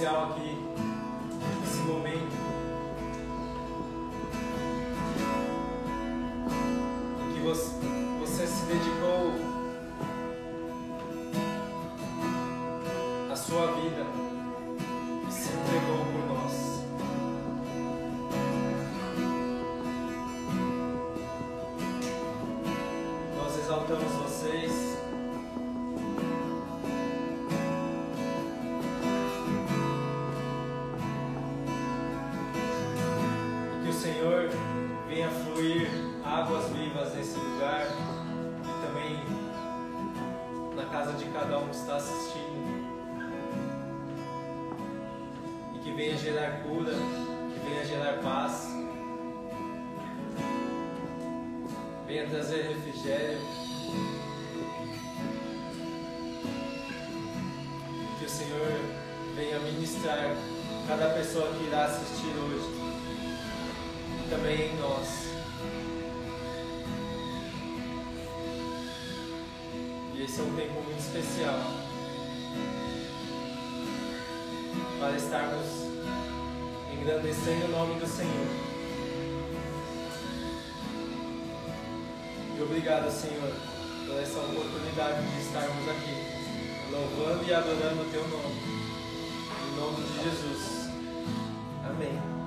especial aqui venha gerar cura, que venha gerar paz, venha trazer refrigério. Que o Senhor venha ministrar cada pessoa que irá assistir hoje, e também em nós. E esse é um tempo muito especial para estarmos engrandecendo o nome do Senhor. E obrigado, Senhor, por essa oportunidade de estarmos aqui, louvando e adorando o Teu nome. Em nome de Jesus. Amém.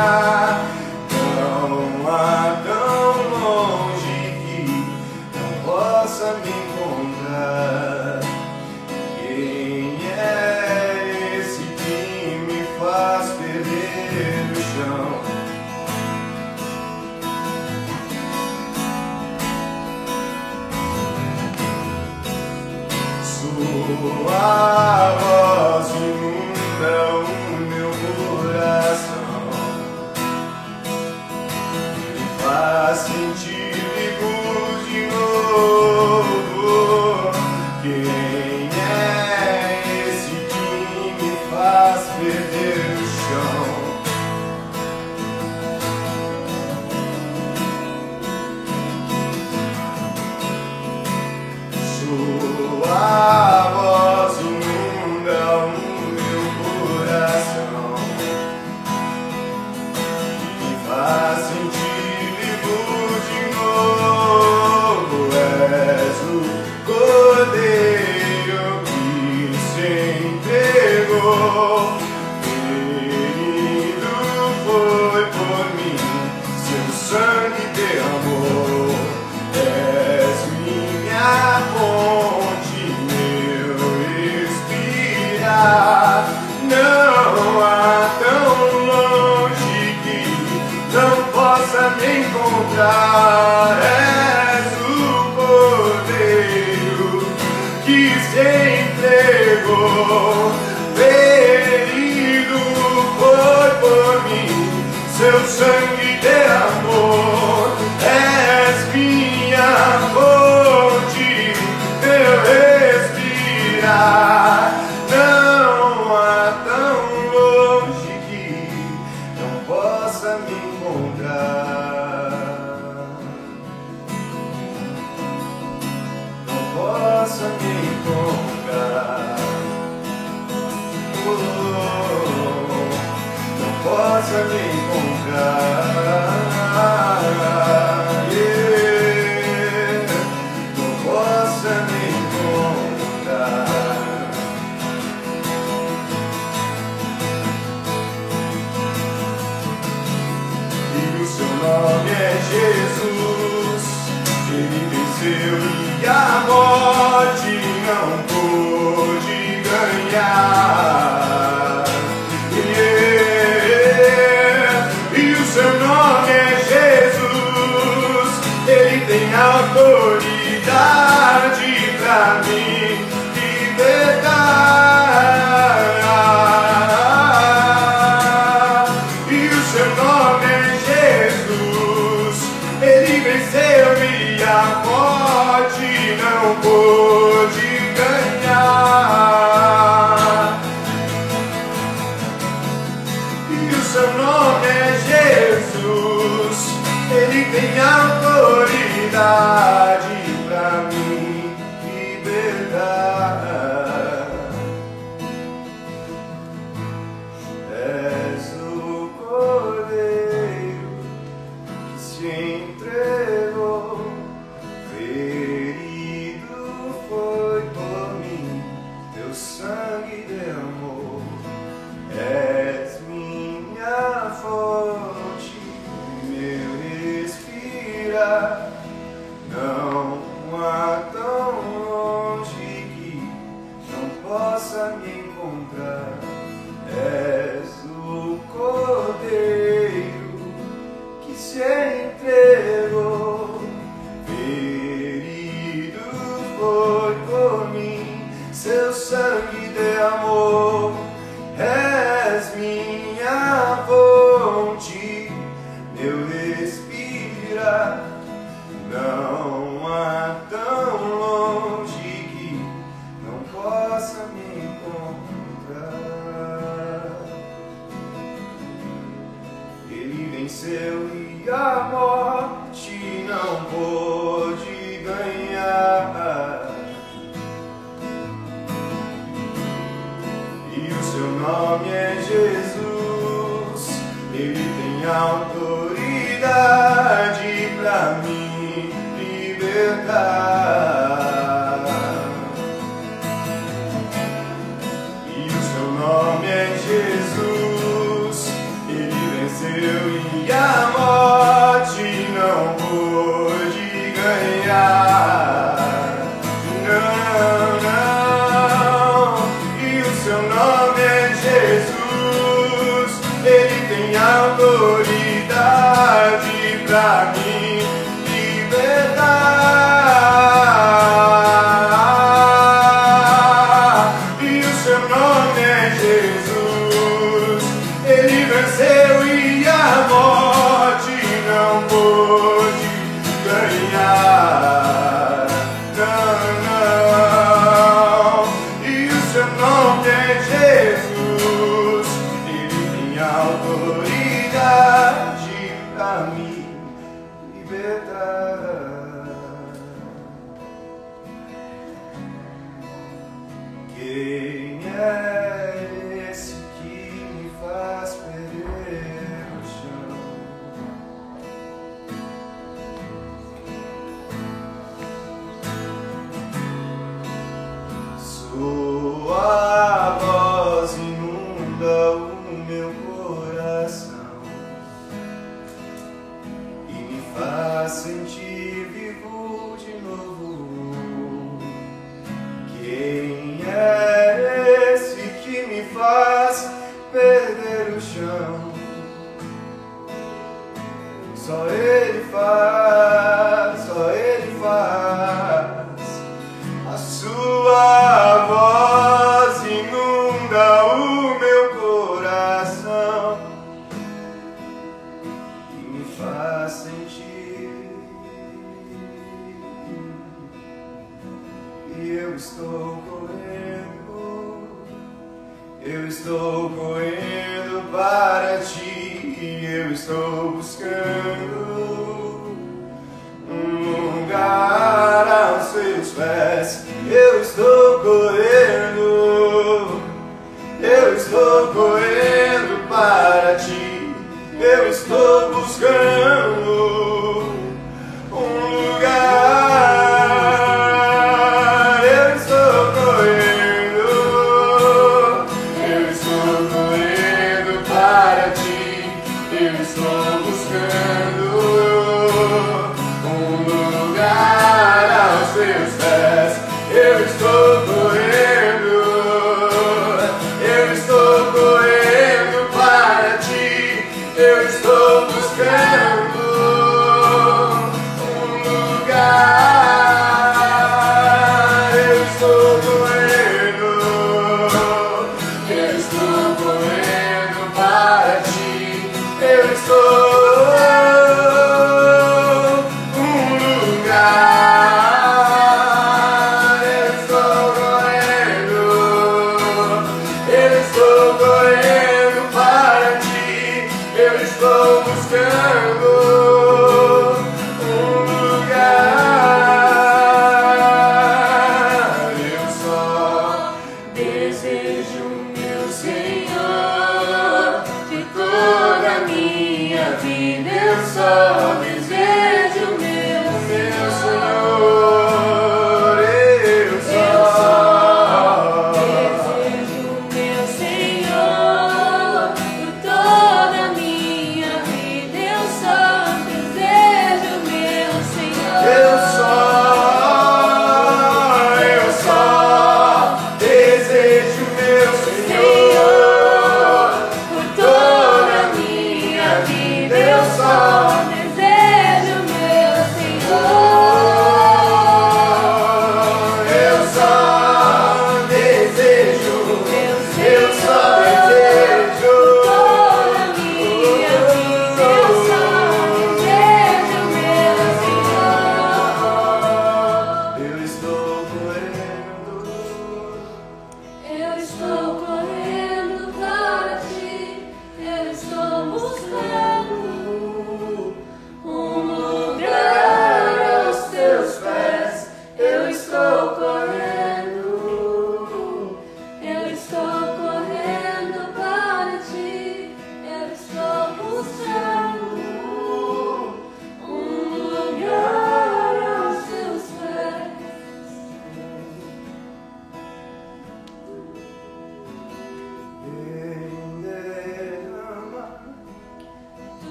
sky.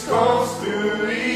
It's me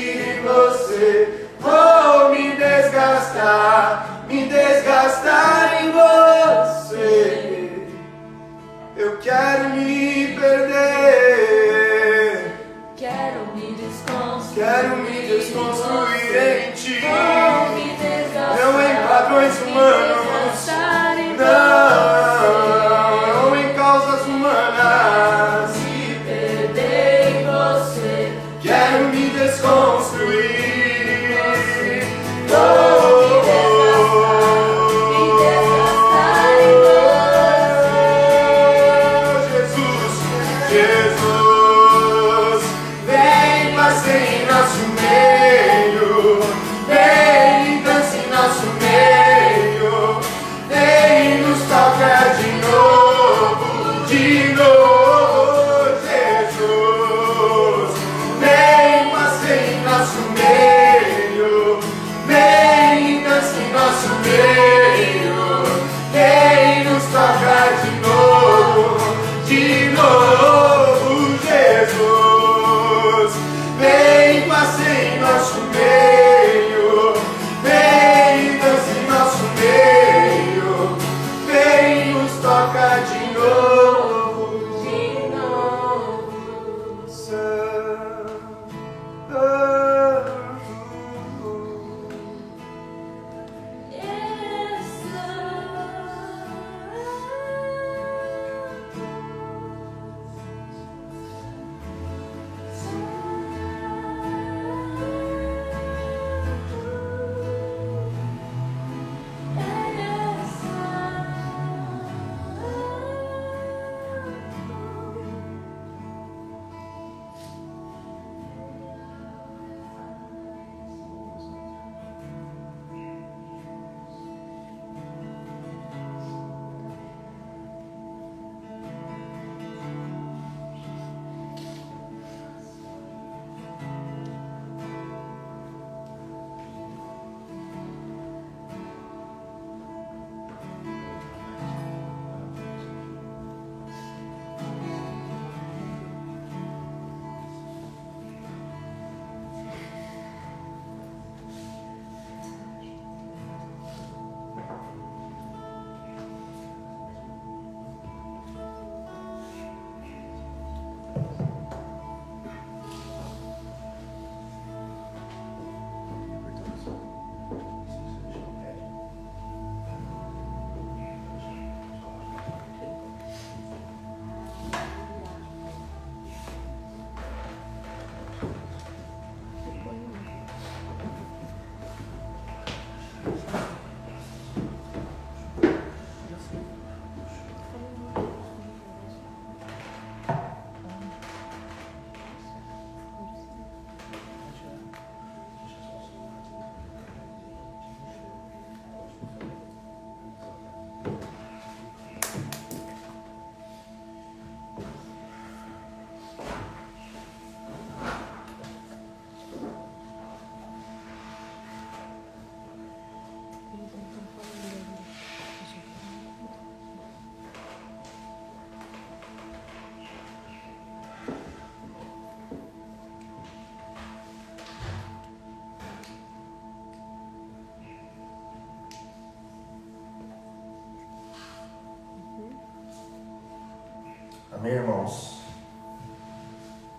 Amém, irmãos?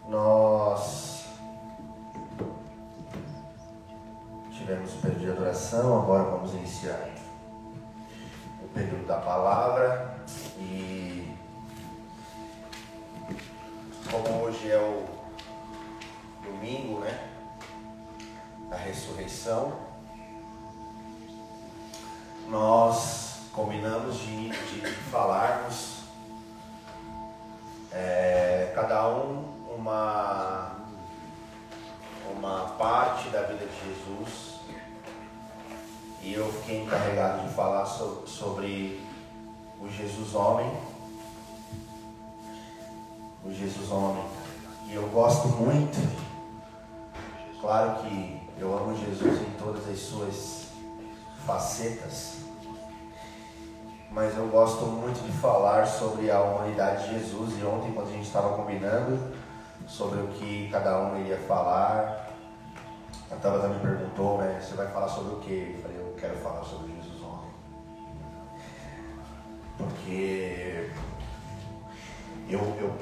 Nós tivemos o período de adoração, agora vamos iniciar o período da palavra.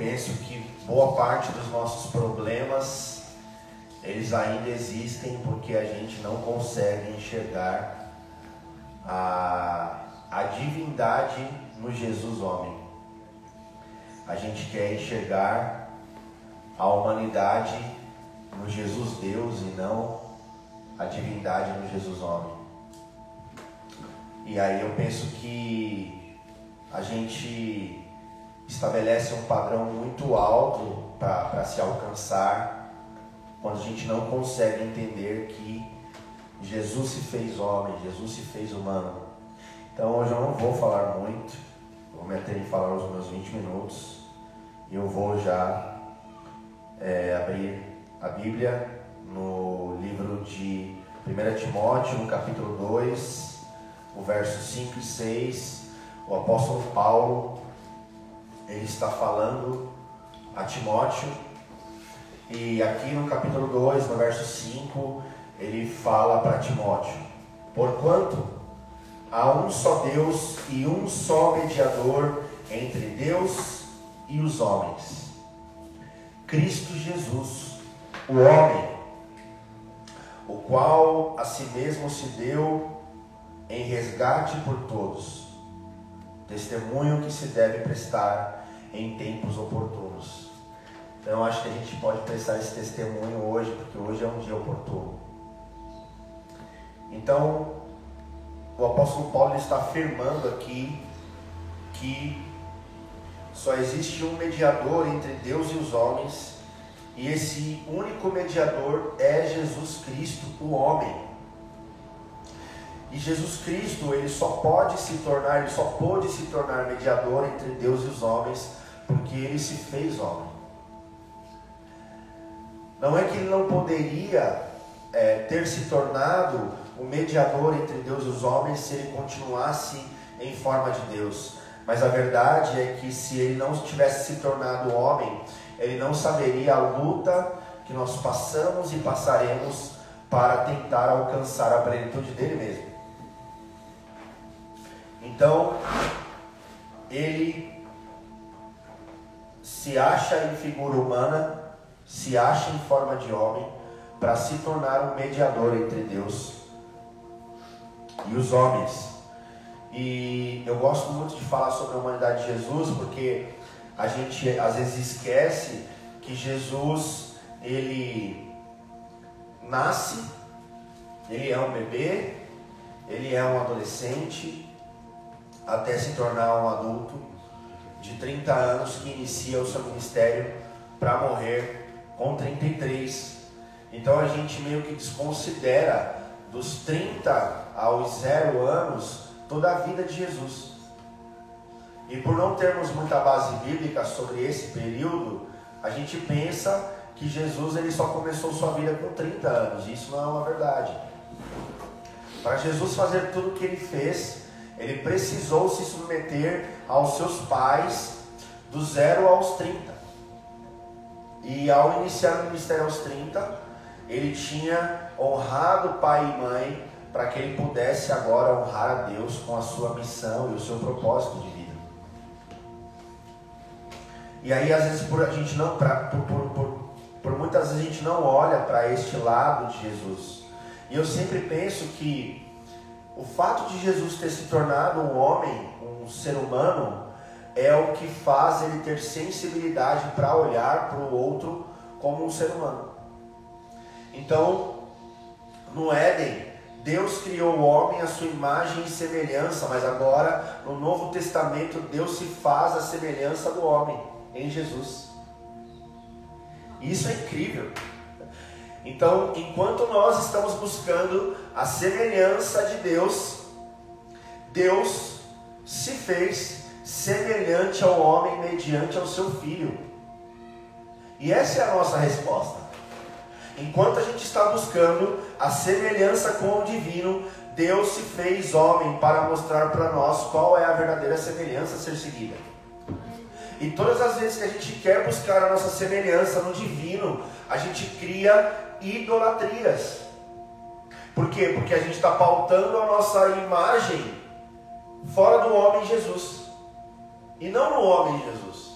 Penso que boa parte dos nossos problemas eles ainda existem porque a gente não consegue enxergar a, a divindade no Jesus homem. A gente quer enxergar a humanidade no Jesus Deus e não a divindade no Jesus homem. E aí eu penso que a gente estabelece um padrão muito alto para se alcançar quando a gente não consegue entender que Jesus se fez homem, Jesus se fez humano. Então hoje eu não vou falar muito, vou me ater em falar os meus 20 minutos e eu vou já é, abrir a Bíblia no livro de 1 Timóteo, no capítulo 2, o verso 5 e 6. O apóstolo Paulo ele está falando a Timóteo. E aqui no capítulo 2, no verso 5, ele fala para Timóteo: Porquanto há um só Deus e um só mediador entre Deus e os homens, Cristo Jesus, o homem, o qual a si mesmo se deu em resgate por todos, testemunho que se deve prestar em tempos oportunos. Então acho que a gente pode prestar esse testemunho hoje, porque hoje é um dia oportuno. Então, o apóstolo Paulo está afirmando aqui que só existe um mediador entre Deus e os homens, e esse único mediador é Jesus Cristo, o homem. E Jesus Cristo, ele só pode se tornar, ele só pôde se tornar mediador entre Deus e os homens porque ele se fez homem. Não é que ele não poderia é, ter se tornado o mediador entre Deus e os homens se ele continuasse em forma de Deus. Mas a verdade é que se ele não tivesse se tornado homem, ele não saberia a luta que nós passamos e passaremos para tentar alcançar a plenitude dele mesmo. Então, ele se acha em figura humana, se acha em forma de homem, para se tornar um mediador entre Deus e os homens. E eu gosto muito de falar sobre a humanidade de Jesus, porque a gente às vezes esquece que Jesus, ele nasce, ele é um bebê, ele é um adolescente, até se tornar um adulto de 30 anos que inicia o seu ministério para morrer com 33. Então a gente meio que desconsidera dos 30 aos 0 anos toda a vida de Jesus. E por não termos muita base bíblica sobre esse período, a gente pensa que Jesus ele só começou sua vida com 30 anos. Isso não é uma verdade. Para Jesus fazer tudo o que ele fez, ele precisou se submeter aos seus pais do zero aos 30. E ao iniciar o ministério aos 30, ele tinha honrado pai e mãe para que ele pudesse agora honrar a Deus com a sua missão e o seu propósito de vida. E aí às vezes por a gente não, pra, por, por, por, por muitas vezes a gente não olha para este lado de Jesus. E eu sempre penso que o fato de Jesus ter se tornado um homem, um ser humano, é o que faz ele ter sensibilidade para olhar para o outro como um ser humano. Então, no Éden, Deus criou o homem à sua imagem e semelhança, mas agora, no Novo Testamento, Deus se faz a semelhança do homem em Jesus. Isso é incrível. Então, enquanto nós estamos buscando a semelhança de Deus, Deus se fez semelhante ao homem mediante ao seu filho. E essa é a nossa resposta. Enquanto a gente está buscando a semelhança com o divino, Deus se fez homem para mostrar para nós qual é a verdadeira semelhança a ser seguida. E todas as vezes que a gente quer buscar a nossa semelhança no divino, a gente cria idolatrias. Por quê? Porque a gente está pautando a nossa imagem fora do homem Jesus e não no homem Jesus.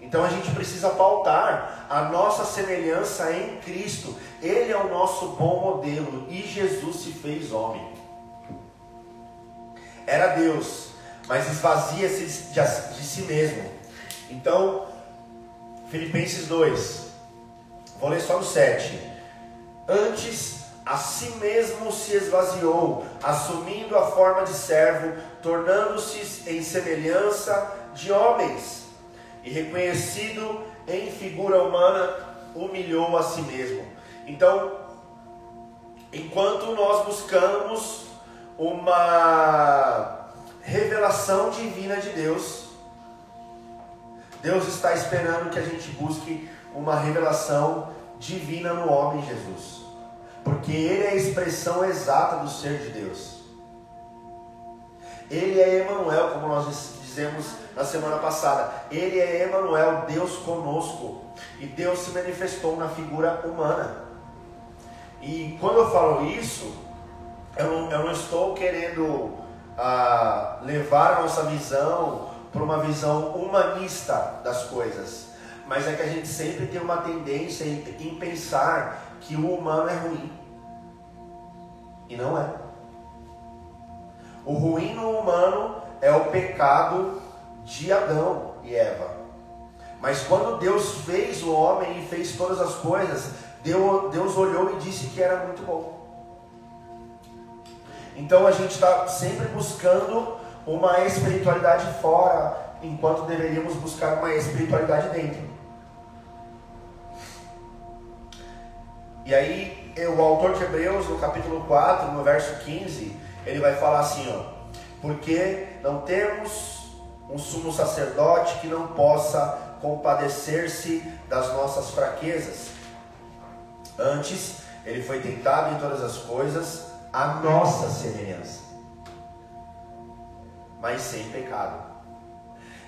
Então a gente precisa pautar a nossa semelhança em Cristo. Ele é o nosso bom modelo e Jesus se fez homem. Era Deus, mas esvazia-se de si mesmo. Então, Filipenses 2, vou ler só no 7. Antes, a si mesmo se esvaziou, assumindo a forma de servo, tornando-se em semelhança de homens, e reconhecido em figura humana, humilhou a si mesmo. Então, enquanto nós buscamos uma revelação divina de Deus, Deus está esperando que a gente busque uma revelação divina no homem Jesus, porque Ele é a expressão exata do ser de Deus. Ele é Emanuel, como nós dizemos na semana passada. Ele é Emanuel, Deus conosco. E Deus se manifestou na figura humana. E quando eu falo isso, eu não, eu não estou querendo ah, levar a nossa visão para uma visão humanista das coisas. Mas é que a gente sempre tem uma tendência em, em pensar que o humano é ruim. E não é. O ruim no humano é o pecado de Adão e Eva. Mas quando Deus fez o homem e fez todas as coisas, Deus olhou e disse que era muito bom. Então a gente está sempre buscando uma espiritualidade fora, enquanto deveríamos buscar uma espiritualidade dentro. E aí, o autor de Hebreus, no capítulo 4, no verso 15, ele vai falar assim: ó, porque não temos um sumo sacerdote que não possa compadecer-se das nossas fraquezas. Antes, ele foi tentado em todas as coisas, a nossa semelhança, mas sem pecado.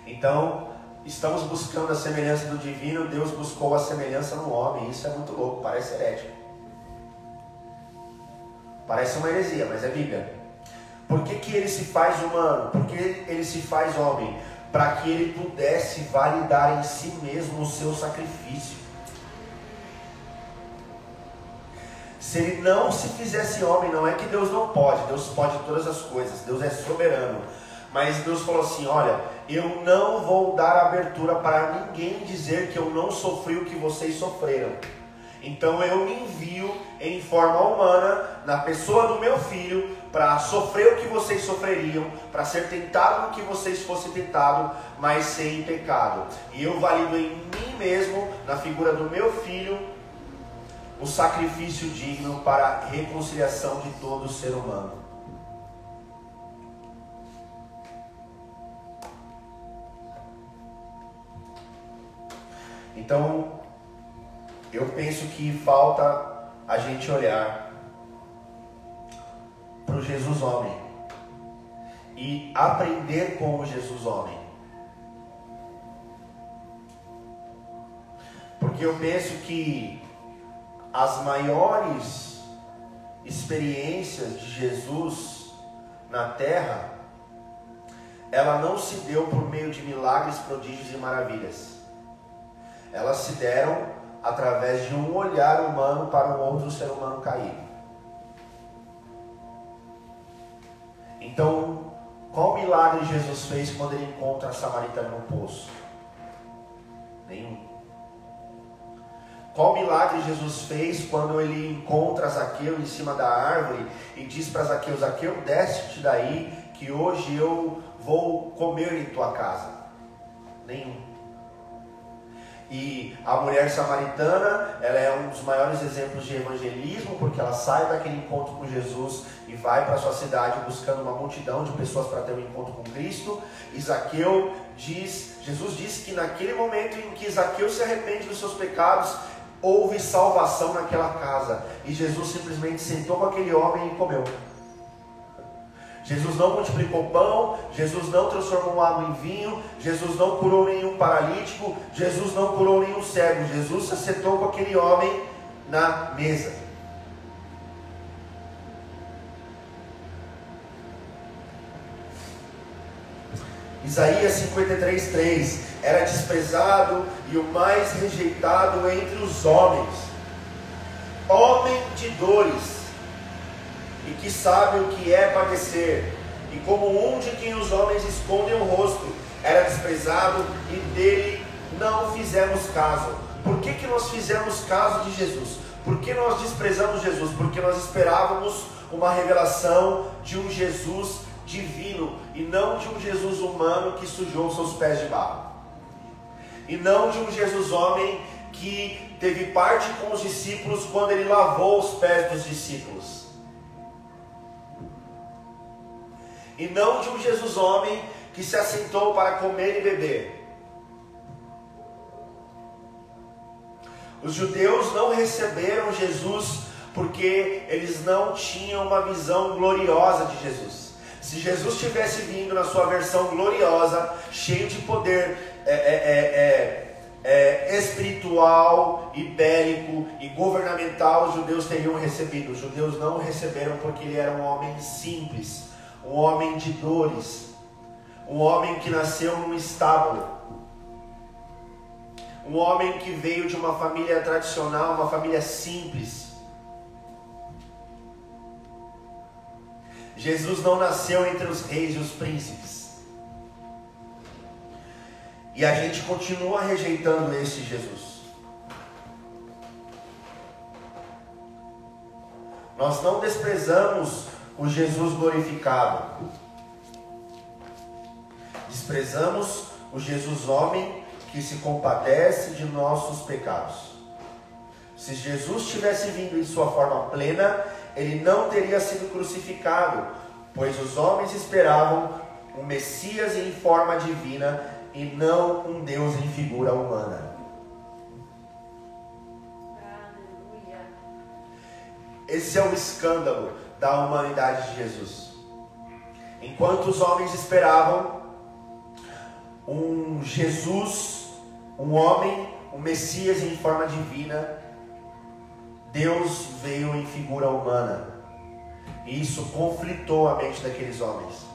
Então, estamos buscando a semelhança do divino, Deus buscou a semelhança no homem. Isso é muito louco, parece herético. Parece uma heresia, mas é Bíblia. Por que, que ele se faz humano? Por que ele se faz homem? Para que ele pudesse validar em si mesmo o seu sacrifício. Se ele não se fizesse homem, não é que Deus não pode, Deus pode todas as coisas, Deus é soberano. Mas Deus falou assim: Olha, eu não vou dar abertura para ninguém dizer que eu não sofri o que vocês sofreram. Então eu me envio em forma humana, na pessoa do meu filho, para sofrer o que vocês sofreriam, para ser tentado o que vocês fossem tentados, mas sem pecado. E eu valido em mim mesmo, na figura do meu filho, o sacrifício digno para a reconciliação de todo ser humano. Então, eu penso que falta a gente olhar para o Jesus homem e aprender com o Jesus homem. Porque eu penso que as maiores experiências de Jesus na terra, ela não se deu por meio de milagres, prodígios e maravilhas. Elas se deram através de um olhar humano para um outro ser humano caído. Então, qual milagre Jesus fez quando ele encontra a samaritana no poço? Nenhum. Qual milagre Jesus fez quando ele encontra Zaqueu em cima da árvore e diz para Zaqueu: Zaqueu, desce-te daí, que hoje eu vou comer em tua casa? Nenhum. E a mulher samaritana, ela é um dos maiores exemplos de evangelismo, porque ela sai daquele encontro com Jesus e vai para sua cidade buscando uma multidão de pessoas para ter um encontro com Cristo. Isaqueu diz, Jesus diz que naquele momento em que Isaqueu se arrepende dos seus pecados, houve salvação naquela casa. E Jesus simplesmente sentou com aquele homem e comeu. Jesus não multiplicou pão, Jesus não transformou água em vinho, Jesus não curou nenhum paralítico, Jesus não curou nenhum cego. Jesus se sentou com aquele homem na mesa. Isaías 53, 3 era desprezado e o mais rejeitado entre os homens, homem de dores, e que sabe o que é padecer, e como um de quem os homens escondem o rosto, era desprezado e dele não fizemos caso. Por que, que nós fizemos caso de Jesus? Por que nós desprezamos Jesus? Porque nós esperávamos uma revelação de um Jesus divino e não de um Jesus humano que sujou seus pés de barro e não de um Jesus homem que teve parte com os discípulos quando ele lavou os pés dos discípulos. E não de um Jesus homem que se assentou para comer e beber. Os judeus não receberam Jesus porque eles não tinham uma visão gloriosa de Jesus. Se Jesus tivesse vindo na sua versão gloriosa, cheio de poder, é, é, é, espiritual e bélico e governamental os judeus teriam recebido. Os judeus não receberam porque ele era um homem simples, um homem de dores, um homem que nasceu num estábulo, um homem que veio de uma família tradicional, uma família simples. Jesus não nasceu entre os reis e os príncipes. E a gente continua rejeitando esse Jesus. Nós não desprezamos o Jesus glorificado. Desprezamos o Jesus homem que se compadece de nossos pecados. Se Jesus tivesse vindo em sua forma plena, ele não teria sido crucificado, pois os homens esperavam um Messias em forma divina e não um Deus em figura humana. Aleluia. Esse é o escândalo da humanidade de Jesus. Enquanto os homens esperavam um Jesus, um homem, um Messias em forma divina, Deus veio em figura humana. E isso conflitou a mente daqueles homens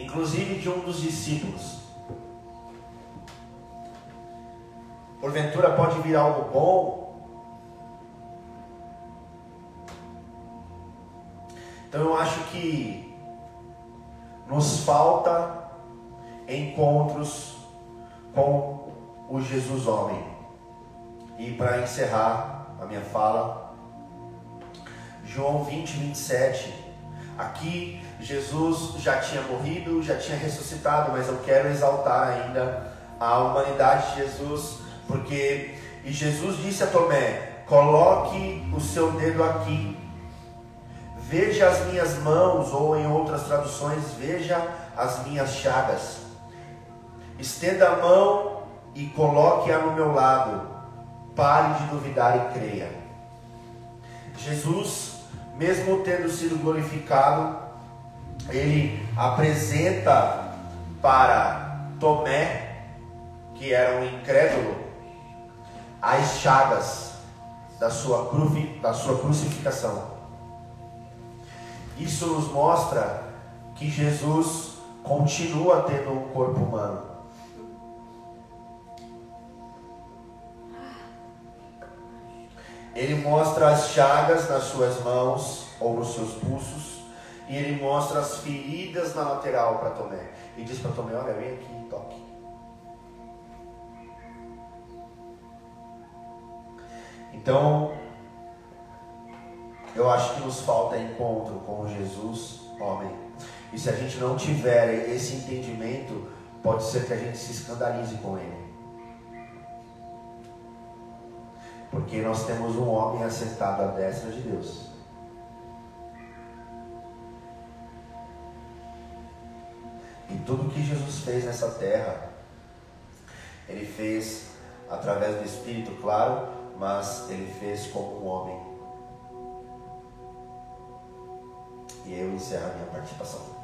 inclusive de um dos discípulos. Porventura pode vir algo bom. Então eu acho que nos falta encontros com o Jesus homem. E para encerrar a minha fala, João 20, 27. Aqui Jesus já tinha morrido, já tinha ressuscitado, mas eu quero exaltar ainda a humanidade de Jesus, porque e Jesus disse a Tomé: coloque o seu dedo aqui, veja as minhas mãos, ou em outras traduções, veja as minhas chagas. Estenda a mão e coloque-a no meu lado. Pare de duvidar e creia. Jesus, mesmo tendo sido glorificado, ele apresenta para Tomé, que era um incrédulo, as chagas da sua, da sua crucificação. Isso nos mostra que Jesus continua tendo um corpo humano. Ele mostra as chagas nas suas mãos ou nos seus pulsos e ele mostra as feridas na lateral para Tomé. E diz para Tomé: Olha, vem aqui e toque. Então, eu acho que nos falta encontro com Jesus, homem. E se a gente não tiver esse entendimento, pode ser que a gente se escandalize com ele. Porque nós temos um homem assentado à destra de Deus. E tudo que Jesus fez nessa terra, ele fez através do Espírito, claro, mas ele fez como um homem. E eu encerro a minha participação.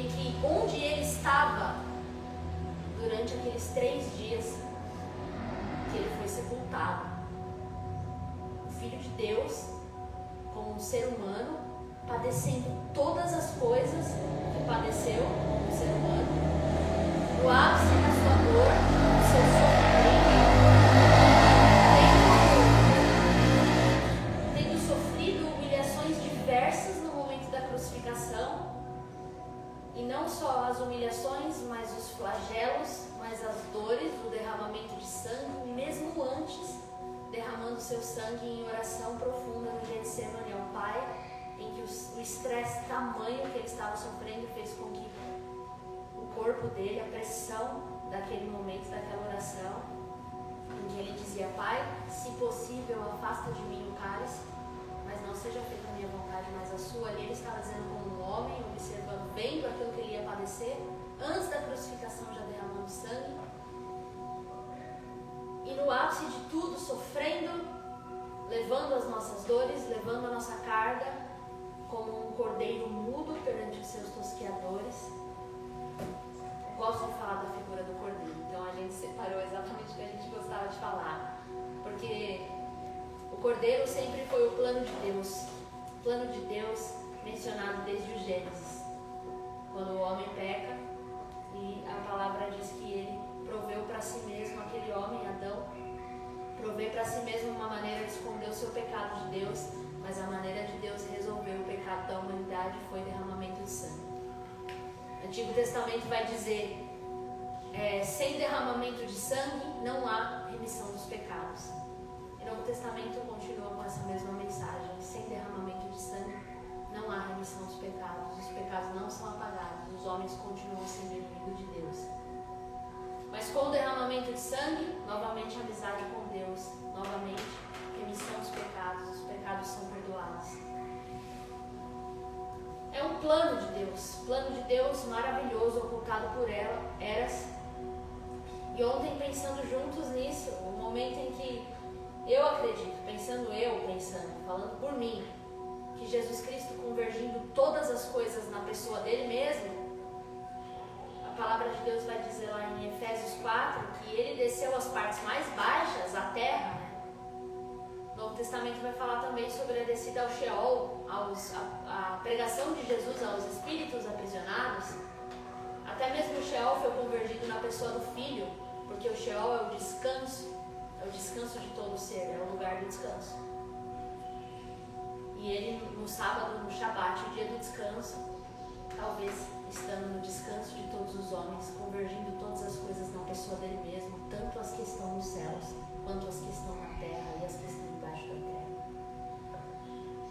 Que onde ele estava durante aqueles três dias que ele foi sepultado. O Filho de Deus, como um ser humano, padecendo todas as coisas que padeceu como ser humano, no ápice da sua dor, do seu sofrimento, as humilhações, mas os flagelos, mas as dores, o derramamento de sangue, mesmo antes, derramando seu sangue em oração profunda no Getsemane ao Pai, em que o estresse tamanho que ele estava sofrendo fez com que o corpo dele, a pressão daquele momento, daquela oração, em que ele dizia, Pai, se possível, afasta de mim o cálice, mas não seja feita a minha vontade, mas a sua. Ali ele estava dizendo como um homem, observando, vendo aquilo padecer, antes da crucificação já derramando sangue. E no ápice de tudo, sofrendo, levando as nossas dores, levando a nossa carga, como um cordeiro mudo perante os seus tosqueadores. Eu gosto de falar da figura do cordeiro, então a gente separou exatamente o que a gente gostava de falar. Porque o cordeiro sempre foi o plano de Deus, o plano de Deus mencionado desde o Gênesis. Quando o homem peca, e a palavra diz que ele proveu para si mesmo, aquele homem, Adão, proveu para si mesmo uma maneira de esconder o seu pecado de Deus, mas a maneira de Deus resolver o pecado da humanidade foi derramamento de sangue. O Antigo Testamento vai dizer: é, sem derramamento de sangue não há remissão dos pecados. E Novo Testamento continua com essa mesma mensagem: sem derramamento de sangue não há remissão dos pecados, os pecados não são apagados, os homens continuam sendo inimigos de Deus. Mas com o derramamento de sangue, novamente amizade com Deus, novamente remissão dos pecados, os pecados são perdoados. É um plano de Deus, plano de Deus maravilhoso ocultado por ela, eras. E ontem pensando juntos nisso, o momento em que eu acredito, pensando eu, pensando, falando por mim, Jesus Cristo convergindo todas as coisas na pessoa dele mesmo, a palavra de Deus vai dizer lá em Efésios 4 que ele desceu às partes mais baixas, a terra. No Novo Testamento vai falar também sobre a descida ao Sheol, aos, a, a pregação de Jesus aos espíritos aprisionados. Até mesmo o Sheol foi convergido na pessoa do Filho, porque o Sheol é o descanso, é o descanso de todo ser, é o lugar do descanso. E ele, no sábado, no Shabat, o dia do descanso, talvez estando no descanso de todos os homens, convergindo todas as coisas na pessoa dele mesmo, tanto as que estão nos céus, quanto as que estão na terra e as que estão embaixo da terra.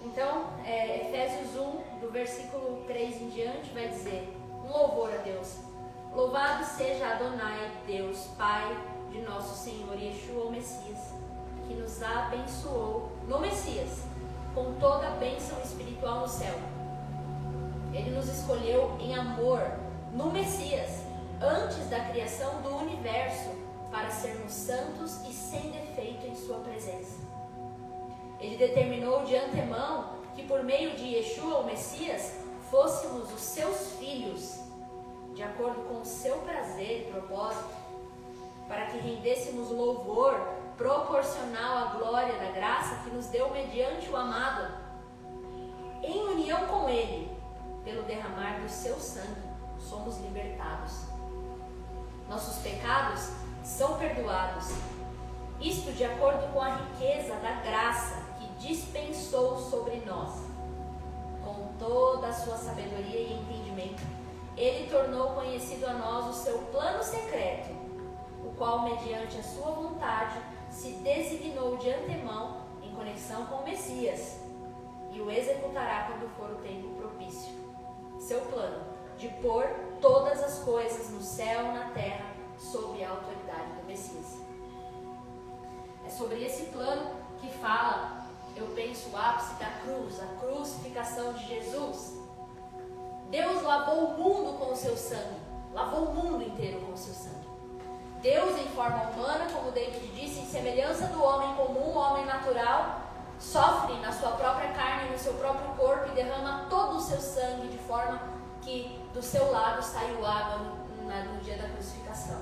Então, é, Efésios 1, do versículo 3 em diante, vai dizer: um louvor a Deus. Louvado seja Adonai, Deus, Pai de nosso Senhor Yeshua, o Messias, que nos abençoou no Messias, com toda a bênção espiritual no céu. Ele nos escolheu em amor no Messias, antes da criação do universo, para sermos santos e sem defeito em Sua presença. Ele determinou de antemão que por meio de Yeshua, o Messias, fôssemos os seus filhos, de acordo com o seu prazer e propósito, para que rendêssemos louvor proporcional à glória da graça que nos deu mediante o amado, em união com Ele, pelo derramar do seu sangue, somos libertados. Nossos pecados são perdoados. Isto de acordo com a riqueza da graça que dispensou sobre nós. Com toda a sua sabedoria e entendimento, ele tornou conhecido a nós o seu plano secreto, o qual, mediante a sua vontade, se designou de antemão em conexão com o Messias, e o executará quando for o tempo propício. Seu plano de pôr todas as coisas no céu e na terra sob a autoridade do Messias. É sobre esse plano que fala, eu penso, o ápice da cruz, a crucificação de Jesus. Deus lavou o mundo com o seu sangue, lavou o mundo inteiro com o seu sangue. Deus, em forma humana, como David disse, em semelhança do homem comum, homem natural, sofre na sua própria carne, no seu próprio corpo e derrama todo o seu sangue de forma que do seu lado saiu água no, no dia da crucificação.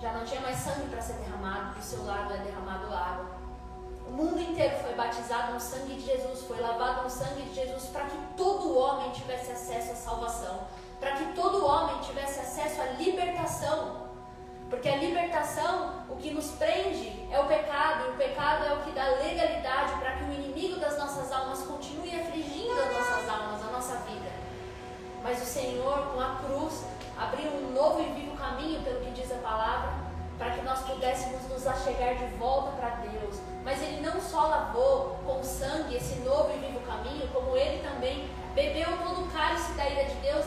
Já não tinha mais sangue para ser derramado, do seu lado é derramado água. O mundo inteiro foi batizado no sangue de Jesus, foi lavado no sangue de Jesus para que todo homem tivesse acesso à salvação, para que todo homem tivesse acesso à libertação. Porque a libertação, o que nos prende é o pecado, e o pecado é o que dá legalidade para que o inimigo das nossas almas continue afligindo as nossas almas, a nossa vida. Mas o Senhor, com a cruz, abriu um novo e vivo caminho, pelo que diz a palavra, para que nós pudéssemos nos achegar de volta para Deus. Mas Ele não só lavou com sangue esse novo e vivo caminho, como Ele também bebeu todo o cálice da ira de Deus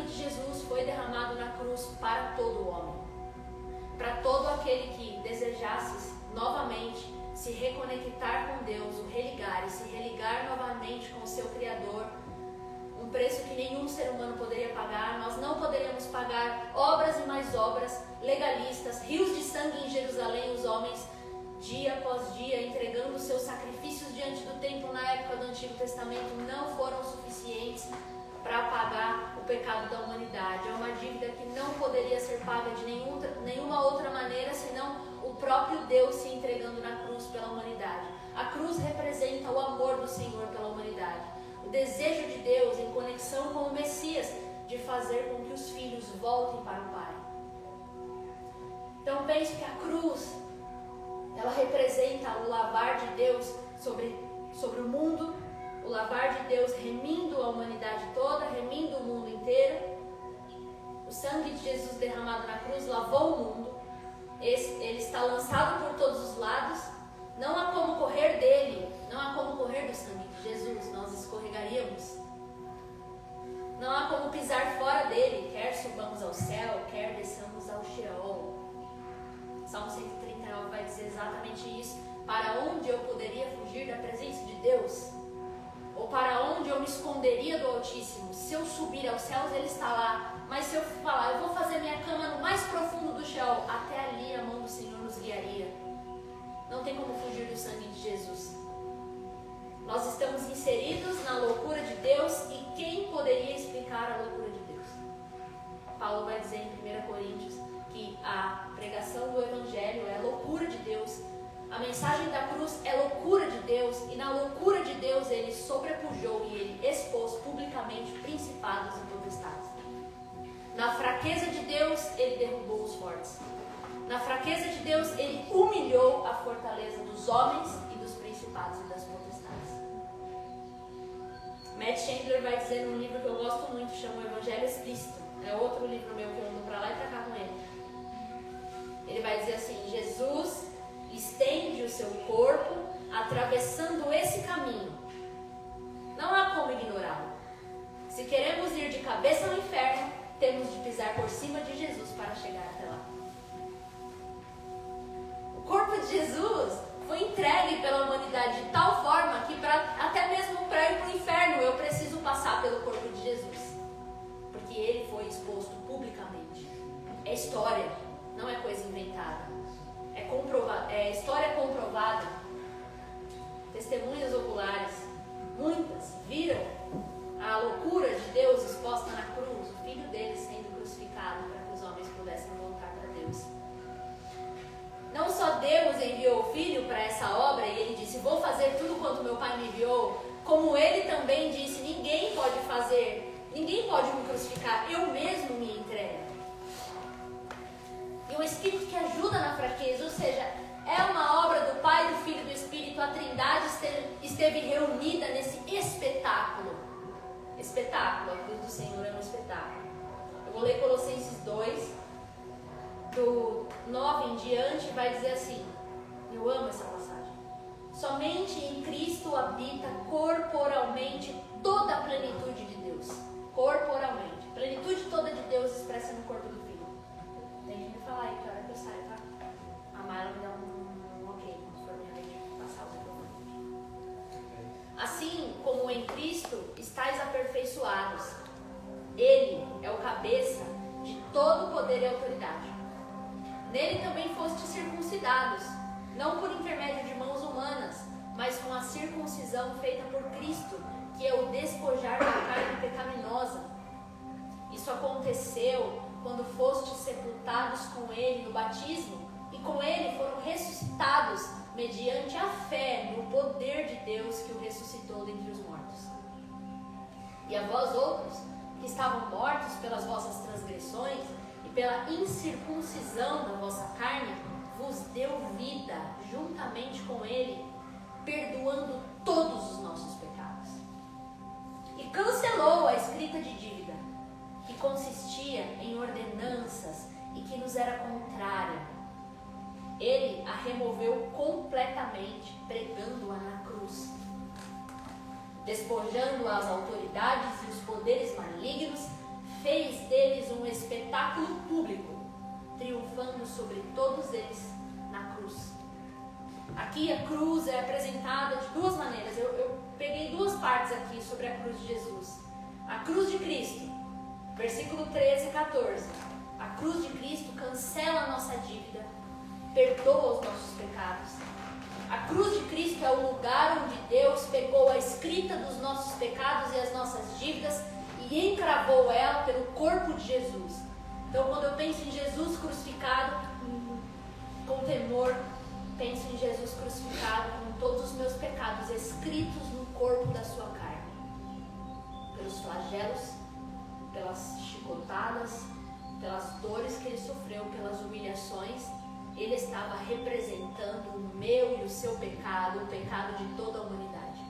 sangue de Jesus foi derramado na cruz para todo homem. Para todo aquele que desejasse novamente se reconectar com Deus, o religar e se religar novamente com o seu Criador. Um preço que nenhum ser humano poderia pagar, nós não poderíamos pagar obras e mais obras legalistas, rios de sangue em Jerusalém, os homens dia após dia entregando seus sacrifícios diante do templo na época do Antigo Testamento não foram suficientes para pagar o pecado da humanidade. É uma dívida que não poderia ser paga de nenhum, nenhuma outra maneira senão o próprio Deus se entregando na cruz pela humanidade. A cruz representa o amor do Senhor pela humanidade, o desejo de Deus em conexão com o Messias de fazer com que os filhos voltem para o Pai. Então pense que a cruz ela representa o lavar de Deus sobre, sobre o mundo, o lavar de Deus remindo a humanidade toda, remindo o mundo inteiro. O sangue de Jesus derramado na cruz lavou o mundo. Ele está lançado por todos os lados. Não há como correr dele, não há como correr do sangue de Jesus, nós escorregaríamos. Não há como pisar fora dele, quer subamos ao céu, quer desçamos ao Sheol. Salmo 139 vai dizer exatamente isso. Para onde eu poderia fugir da presença de Deus? Ou para onde eu me esconderia do Altíssimo? Se eu subir aos céus, Ele está lá. Mas se eu falar, eu vou fazer minha cama no mais profundo do Sheol, até ali a mão do Senhor nos guiaria. Não tem como fugir do sangue de Jesus. Nós estamos inseridos na loucura de Deus e quem poderia explicar a loucura de Deus? Paulo vai dizer em 1 Coríntios que a pregação do Evangelho é loucura de Deus. A mensagem da cruz é loucura de Deus, e na loucura de Deus ele sobrepujou e ele expôs publicamente principados e potestades. Na fraqueza de Deus, ele derrubou os fortes. Na fraqueza de Deus, ele humilhou a fortaleza dos homens e dos principados e das potestades. Matt Chandler vai dizer num livro que eu gosto muito, chama Evangelho Explícito. É outro livro meu que eu ando pra lá e pra cá com ele. Ele vai dizer assim: Jesus estende o seu corpo atravessando esse caminho. Não há como ignorá-lo. Se queremos ir de cabeça ao inferno, temos de pisar por cima de Jesus para chegar até lá. O corpo de Jesus foi entregue pela humanidade de tal forma que pra, até mesmo para ir para o inferno eu preciso passar pelo corpo de Jesus. Porque ele foi exposto publicamente. É história, não é coisa inventada. Comprovada, é história comprovada. Testemunhas oculares, muitas, viram a loucura de Deus exposta na cruz, o filho dele sendo crucificado para que os homens pudessem voltar para Deus. Não só Deus enviou o filho para essa obra e ele disse: Vou fazer tudo quanto meu pai me enviou, como ele também disse: Ninguém pode fazer, ninguém pode me crucificar, eu mesmo me entrego. E um Espírito que ajuda na fraqueza, ou seja, é uma obra do Pai, do Filho e do Espírito. A Trindade esteve reunida nesse espetáculo. Espetáculo, a cruz do Senhor é um espetáculo. Eu vou ler Colossenses 2, do 9 em diante, vai dizer assim. Eu amo essa passagem. Somente em Cristo habita corporalmente toda a plenitude de Deus. Corporalmente. Plenitude toda de Deus expressa no corpo do me falar aí que hora que eu saio, tá? A Mayla me dá um, um ok quando for minha vez de passar o microfone. Assim como em Cristo estáis aperfeiçoados, Ele é o cabeça de todo poder e autoridade. Nele também fostes circuncidados, não por intermédio de mãos humanas, mas com a circuncisão feita por Cristo, que é o despojar da carne pecaminosa. Isso aconteceu quando fostes sepultados com Ele no batismo, e com Ele foram ressuscitados mediante a fé no poder de Deus que o ressuscitou dentre os mortos. E a vós outros, que estavam mortos pelas vossas transgressões e pela incircuncisão da vossa carne, vos deu vida juntamente com Ele, perdoando todos os nossos pecados. E cancelou a escrita de dívida, consistia em ordenanças e que nos era contrária. Ele a removeu completamente, pregando-a na cruz despojando as autoridades e os poderes malignos, fez deles um espetáculo público, triunfando sobre todos eles na cruz. Aqui a cruz é apresentada de duas maneiras. Eu, eu peguei duas partes aqui sobre a cruz de Jesus. A cruz de Cristo, versículo 13 e 14. A cruz de Cristo cancela a nossa dívida, perdoa os nossos pecados. A cruz de Cristo é o lugar onde Deus pegou a escrita dos nossos pecados e as nossas dívidas e encravou ela pelo corpo de Jesus. Então, quando eu penso em Jesus crucificado, com temor, penso em Jesus crucificado com todos os meus pecados escritos no corpo da sua carne, pelos flagelos, pelas chicotadas, pelas dores que ele sofreu, pelas humilhações ele estava representando o meu e o seu pecado, o pecado de toda a humanidade.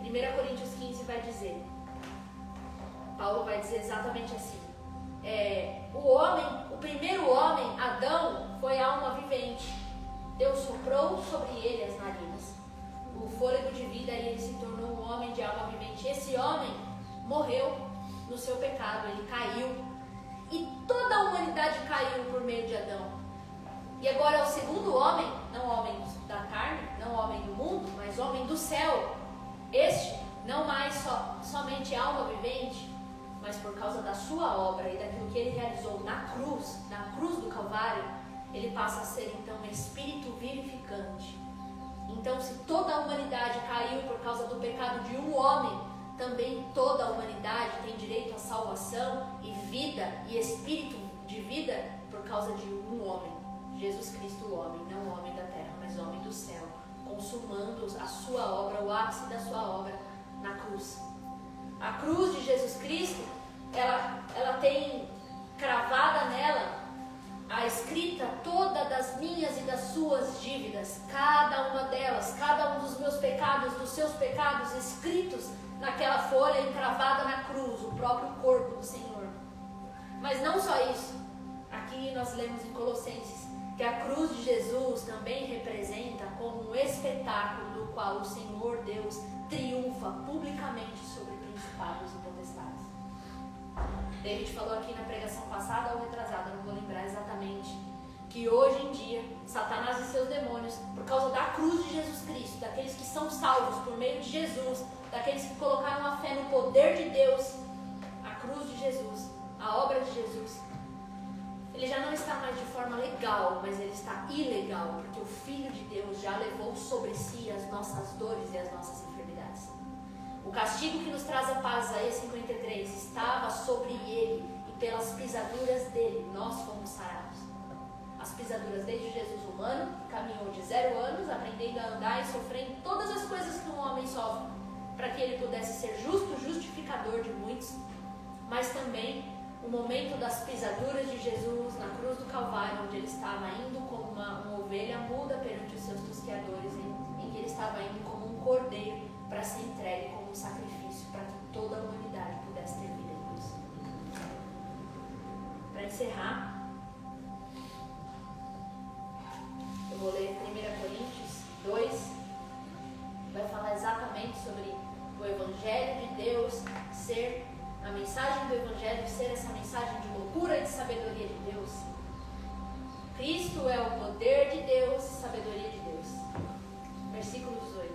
1 Coríntios 15 vai dizer, Paulo vai dizer exatamente assim: é, o homem, o primeiro homem, Adão, foi alma vivente. Deus soprou sobre ele as narinas, o fôlego de vida, e ele se tornou um homem de alma vivente. Esse homem morreu no seu pecado, ele caiu. E toda a humanidade caiu por meio de Adão. E agora é o segundo homem, não homem da carne, não homem do mundo, mas homem do céu. Este, não mais só, somente alma vivente, mas por causa da sua obra e daquilo que ele realizou na cruz, na cruz do Calvário, ele passa a ser então um espírito vivificante. Então, se toda a humanidade caiu por causa do pecado de um homem, também toda a humanidade tem direito à salvação e vida e espírito de vida por causa de um homem, Jesus Cristo, o homem, não o homem da terra, mas o homem do céu, consumando a sua obra, o ápice da sua obra na cruz. A cruz de Jesus Cristo, ela, ela tem cravada nela a escrita toda das minhas e das suas dívidas, cada uma delas, cada um dos meus pecados, dos seus pecados, escritos naquela folha encravada na cruz, o próprio corpo do Senhor. Mas não só isso. Aqui nós lemos em Colossenses que a cruz de Jesus também representa como um espetáculo do qual o Senhor Deus triunfa publicamente sobre principados e potestades. David falou aqui na pregação passada ou retrasada, não vou lembrar exatamente, que hoje em dia Satanás e seus demônios, por causa da cruz de Jesus Cristo, daqueles que são salvos por meio de Jesus, daqueles que colocaram a fé no poder de Deus, a cruz de Jesus, a obra de Jesus, ele já não está mais de forma legal, mas ele está ilegal, porque o Filho de Deus já levou sobre si as nossas dores e as nossas enfermidades. O castigo que nos traz a paz, Isaías 53, estava sobre ele e pelas pisaduras dele nós fomos sarados. As pisaduras desde Jesus humano, que caminhou de zero anos, aprendendo a andar e sofrendo todas as coisas que um homem sofre, para que ele pudesse ser justo, justificador de muitos, mas também o momento das pisaduras de Jesus na cruz do Calvário, onde ele estava indo como uma, uma ovelha muda perante os seus tosqueadores, em, em que ele estava indo como um cordeiro para ser entregue como um sacrifício para que toda a humanidade pudesse ter vida em Deus. Para encerrar, eu vou ler 1 Coríntios 2, vai falar exatamente sobre o Evangelho de Deus ser a mensagem do Evangelho ser essa mensagem de loucura e de sabedoria de Deus. Cristo é o poder de Deus e sabedoria de Deus. Versículo 18.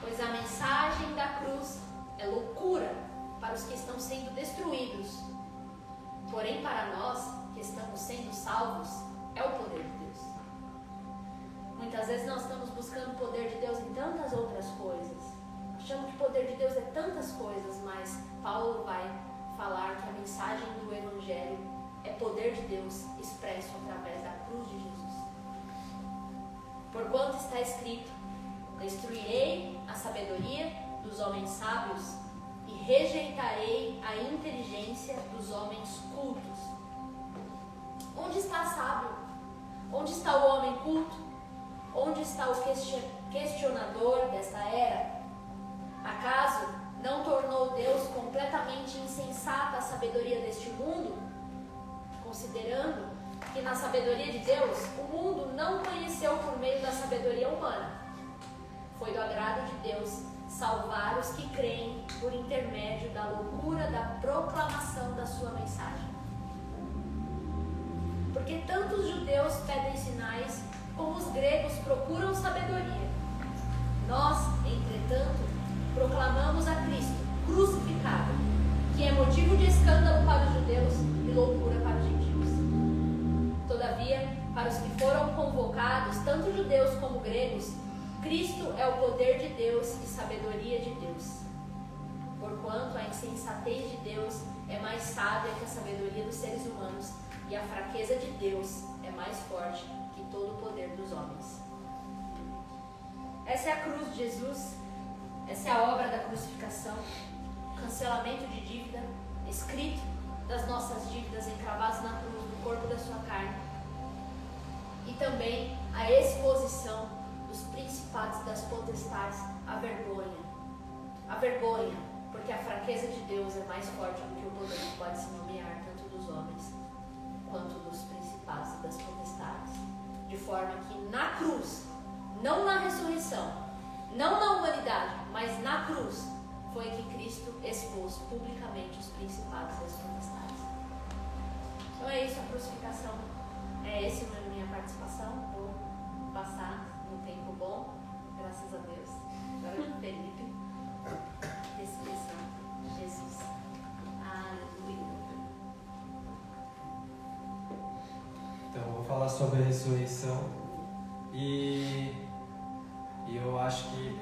Pois a mensagem da cruz é loucura para os que estão sendo destruídos. Porém, para nós que estamos sendo salvos, é o poder de Deus. Muitas vezes nós estamos buscando o poder de Deus em tantas outras coisas Achamos que o poder de Deus é tantas coisas, mas Paulo vai falar que a mensagem do Evangelho é poder de Deus expresso através da cruz de Jesus. Porquanto está escrito: Destruirei a sabedoria dos homens sábios e rejeitarei a inteligência dos homens cultos. Onde está sábio? Onde está o homem culto? Onde está o questionador desta era? Acaso não tornou Deus completamente insensata a sabedoria deste mundo? Considerando que na sabedoria de Deus o mundo não conheceu por meio da sabedoria humana. Foi do agrado de Deus salvar os que creem por intermédio da loucura da proclamação da sua mensagem. Porque tanto os judeus pedem sinais, como os gregos procuram sabedoria. Nós, entretanto, proclamamos a Cristo crucificado, que é motivo de escândalo para os judeus e loucura para os gentios. Todavia, para os que foram convocados, tanto judeus como gregos, Cristo é o poder de Deus e sabedoria de Deus. Porquanto a insensatez de Deus é mais sábia que a sabedoria dos seres humanos, e a fraqueza de Deus é mais forte que todo o poder dos homens. Essa é a cruz de Jesus essa é a obra da crucificação, cancelamento de dívida, escrito das nossas dívidas encravadas na cruz do corpo da sua carne. E também a exposição dos principados das potestades à vergonha. A vergonha, porque a fraqueza de Deus é mais forte do que o poder que pode se nomear tanto dos homens quanto dos principados e das potestades. De forma que na cruz, não na ressurreição, não na humanidade, mas na cruz, foi que Cristo expôs publicamente os principados e as potestades. Então é isso a crucificação. É essa a minha participação. Vou passar no tempo bom, graças a Deus. Agora Felipe. Descrição. Jesus. Aleluia. Então, vou falar sobre a ressurreição. E e eu acho que,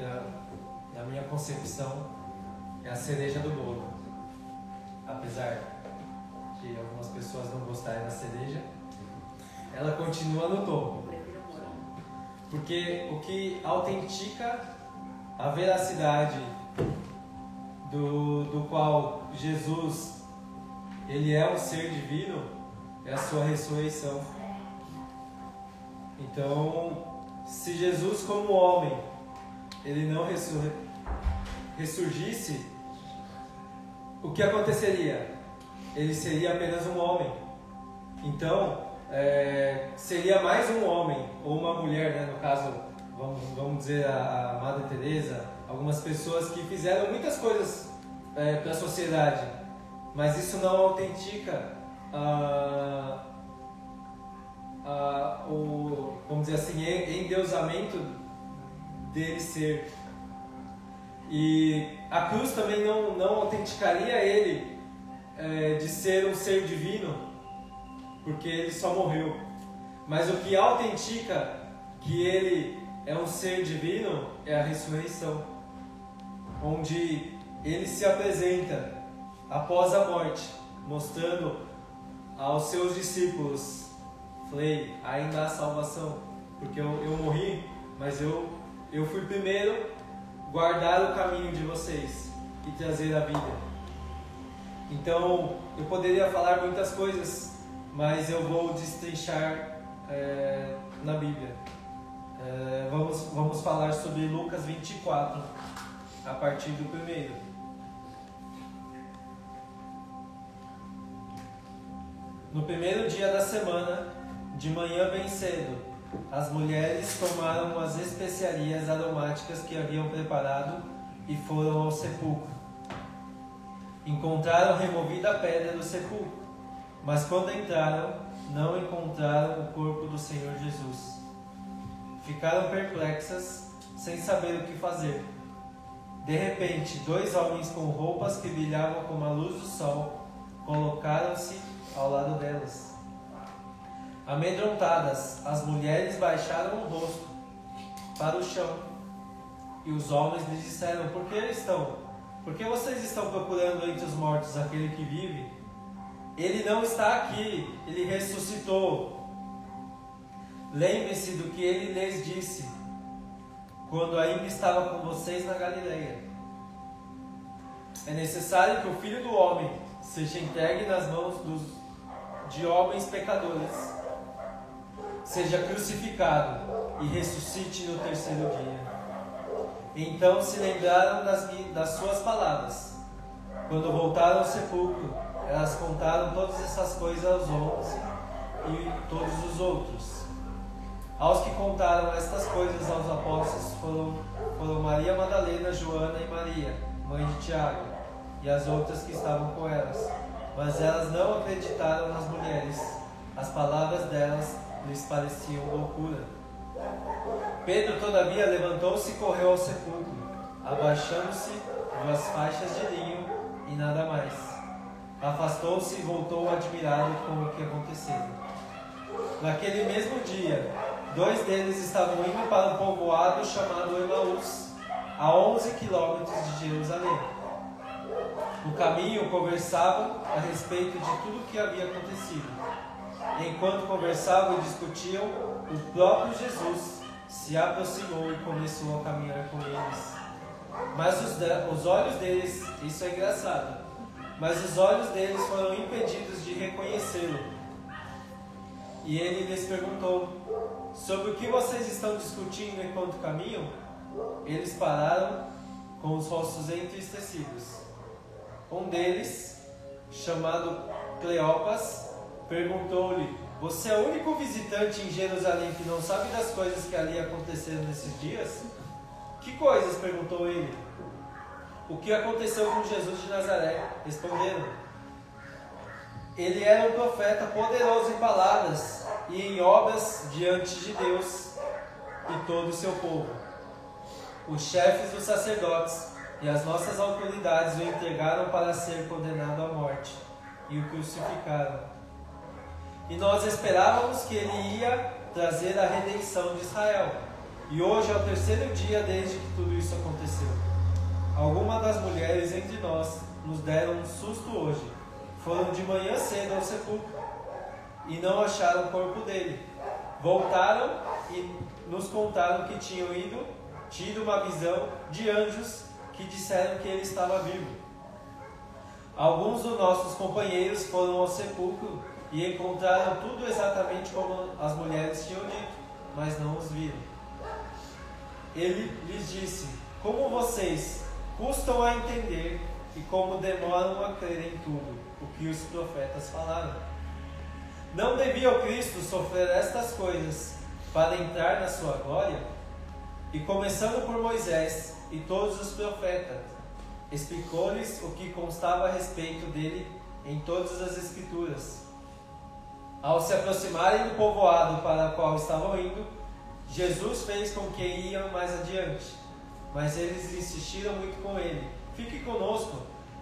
na minha concepção, é a cereja do bolo. Apesar de algumas pessoas não gostarem da cereja, ela continua no topo. Porque o que autentica a veracidade do, do qual Jesus ele é um ser divino é a sua ressurreição. Então, se Jesus como homem ele não ressur ressurgisse, o que aconteceria? Ele seria apenas um homem. Então, é, seria mais um homem ou uma mulher, né? no caso, vamos, vamos dizer a, a Madre Teresa, algumas pessoas que fizeram muitas coisas é, para a sociedade, mas isso não autentica ah, ah, o, vamos dizer assim, endeusamento dele ser. E a cruz também não, não autenticaria ele é, de ser um ser divino, porque ele só morreu. Mas o que autentica que ele é um ser divino é a ressurreição, onde ele se apresenta após a morte, mostrando aos seus discípulos: falei, ainda há salvação, porque eu, eu morri, mas eu, eu fui primeiro guardar o caminho de vocês e trazer a vida. Então, eu poderia falar muitas coisas, mas eu vou destrinchar é, na Bíblia. É, vamos, vamos falar sobre Lucas 24, a partir do primeiro. No primeiro dia da semana, de manhã bem cedo, as mulheres tomaram as especiarias aromáticas que haviam preparado e foram ao sepulcro. Encontraram removida a pedra do sepulcro, mas quando entraram, não encontraram o corpo do Senhor Jesus. Ficaram perplexas, sem saber o que fazer. De repente, dois homens com roupas que brilhavam como a luz do sol colocaram-se ao lado delas. Amedrontadas, as mulheres baixaram o rosto para o chão. E os homens lhes disseram: Por que estão? Por que vocês estão procurando entre os mortos aquele que vive? Ele não está aqui, ele ressuscitou. Lembre-se do que ele lhes disse quando ainda estava com vocês na Galileia. É necessário que o filho do homem seja entregue nas mãos dos, de homens pecadores, seja crucificado e ressuscite no terceiro dia. Então se lembraram das, das suas palavras. Quando voltaram ao sepulcro, elas contaram todas essas coisas aos onze e todos os outros. Aos que contaram estas coisas aos apóstolos foram, foram Maria Madalena, Joana e Maria, mãe de Tiago e as outras que estavam com elas. Mas elas não acreditaram nas mulheres. As palavras delas lhes pareciam loucura. Pedro, todavia, levantou-se e correu ao sepulcro, abaixando-se, viu as faixas de linho e nada mais. Afastou-se e voltou admirado com o que acontecera. Naquele mesmo dia, dois deles estavam indo para um povoado chamado Emaús, a 11 quilômetros de Jerusalém. No caminho conversavam a respeito de tudo o que havia acontecido. Enquanto conversavam e discutiam, o próprio Jesus se aproximou e começou a caminhar com eles. Mas os, os olhos deles, isso é engraçado, mas os olhos deles foram impedidos de reconhecê-lo. E ele lhes perguntou: Sobre o que vocês estão discutindo enquanto caminham? Eles pararam com os rostos entristecidos. Um deles, chamado Cleopas, perguntou-lhe: Você é o único visitante em Jerusalém que não sabe das coisas que ali aconteceram nesses dias? Que coisas? perguntou ele. O que aconteceu com Jesus de Nazaré? Responderam. Ele era um profeta poderoso em palavras e em obras diante de Deus e todo o seu povo. Os chefes dos sacerdotes e as nossas autoridades o entregaram para ser condenado à morte e o crucificaram. E nós esperávamos que ele ia trazer a redenção de Israel. E hoje é o terceiro dia desde que tudo isso aconteceu. Algumas das mulheres entre nós nos deram um susto hoje. Foram de manhã cedo ao sepulcro e não acharam o corpo dele. Voltaram e nos contaram que tinham ido, tido uma visão de anjos que disseram que ele estava vivo. Alguns dos nossos companheiros foram ao sepulcro e encontraram tudo exatamente como as mulheres tinham dito, mas não os viram. Ele lhes disse: Como vocês custam a entender e como demoram a crer em tudo o que os profetas falaram. Não devia o Cristo sofrer estas coisas para entrar na sua glória? E começando por Moisés e todos os profetas, explicou-lhes o que constava a respeito dele em todas as Escrituras. Ao se aproximarem do povoado para o qual estavam indo, Jesus fez com que iam mais adiante, mas eles insistiram muito com ele: Fique conosco,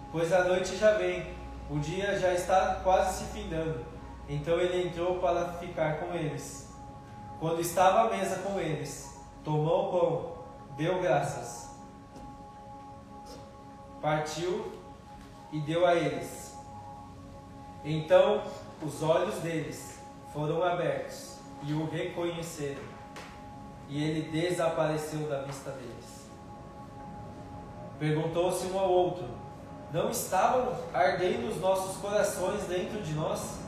pois a noite já vem, o dia já está quase se findando. Então ele entrou para ficar com eles. Quando estava à mesa com eles, tomou o pão, deu graças, partiu e deu a eles. Então os olhos deles foram abertos e o reconheceram, e ele desapareceu da vista deles. Perguntou-se um ao outro: Não estavam ardendo os nossos corações dentro de nós?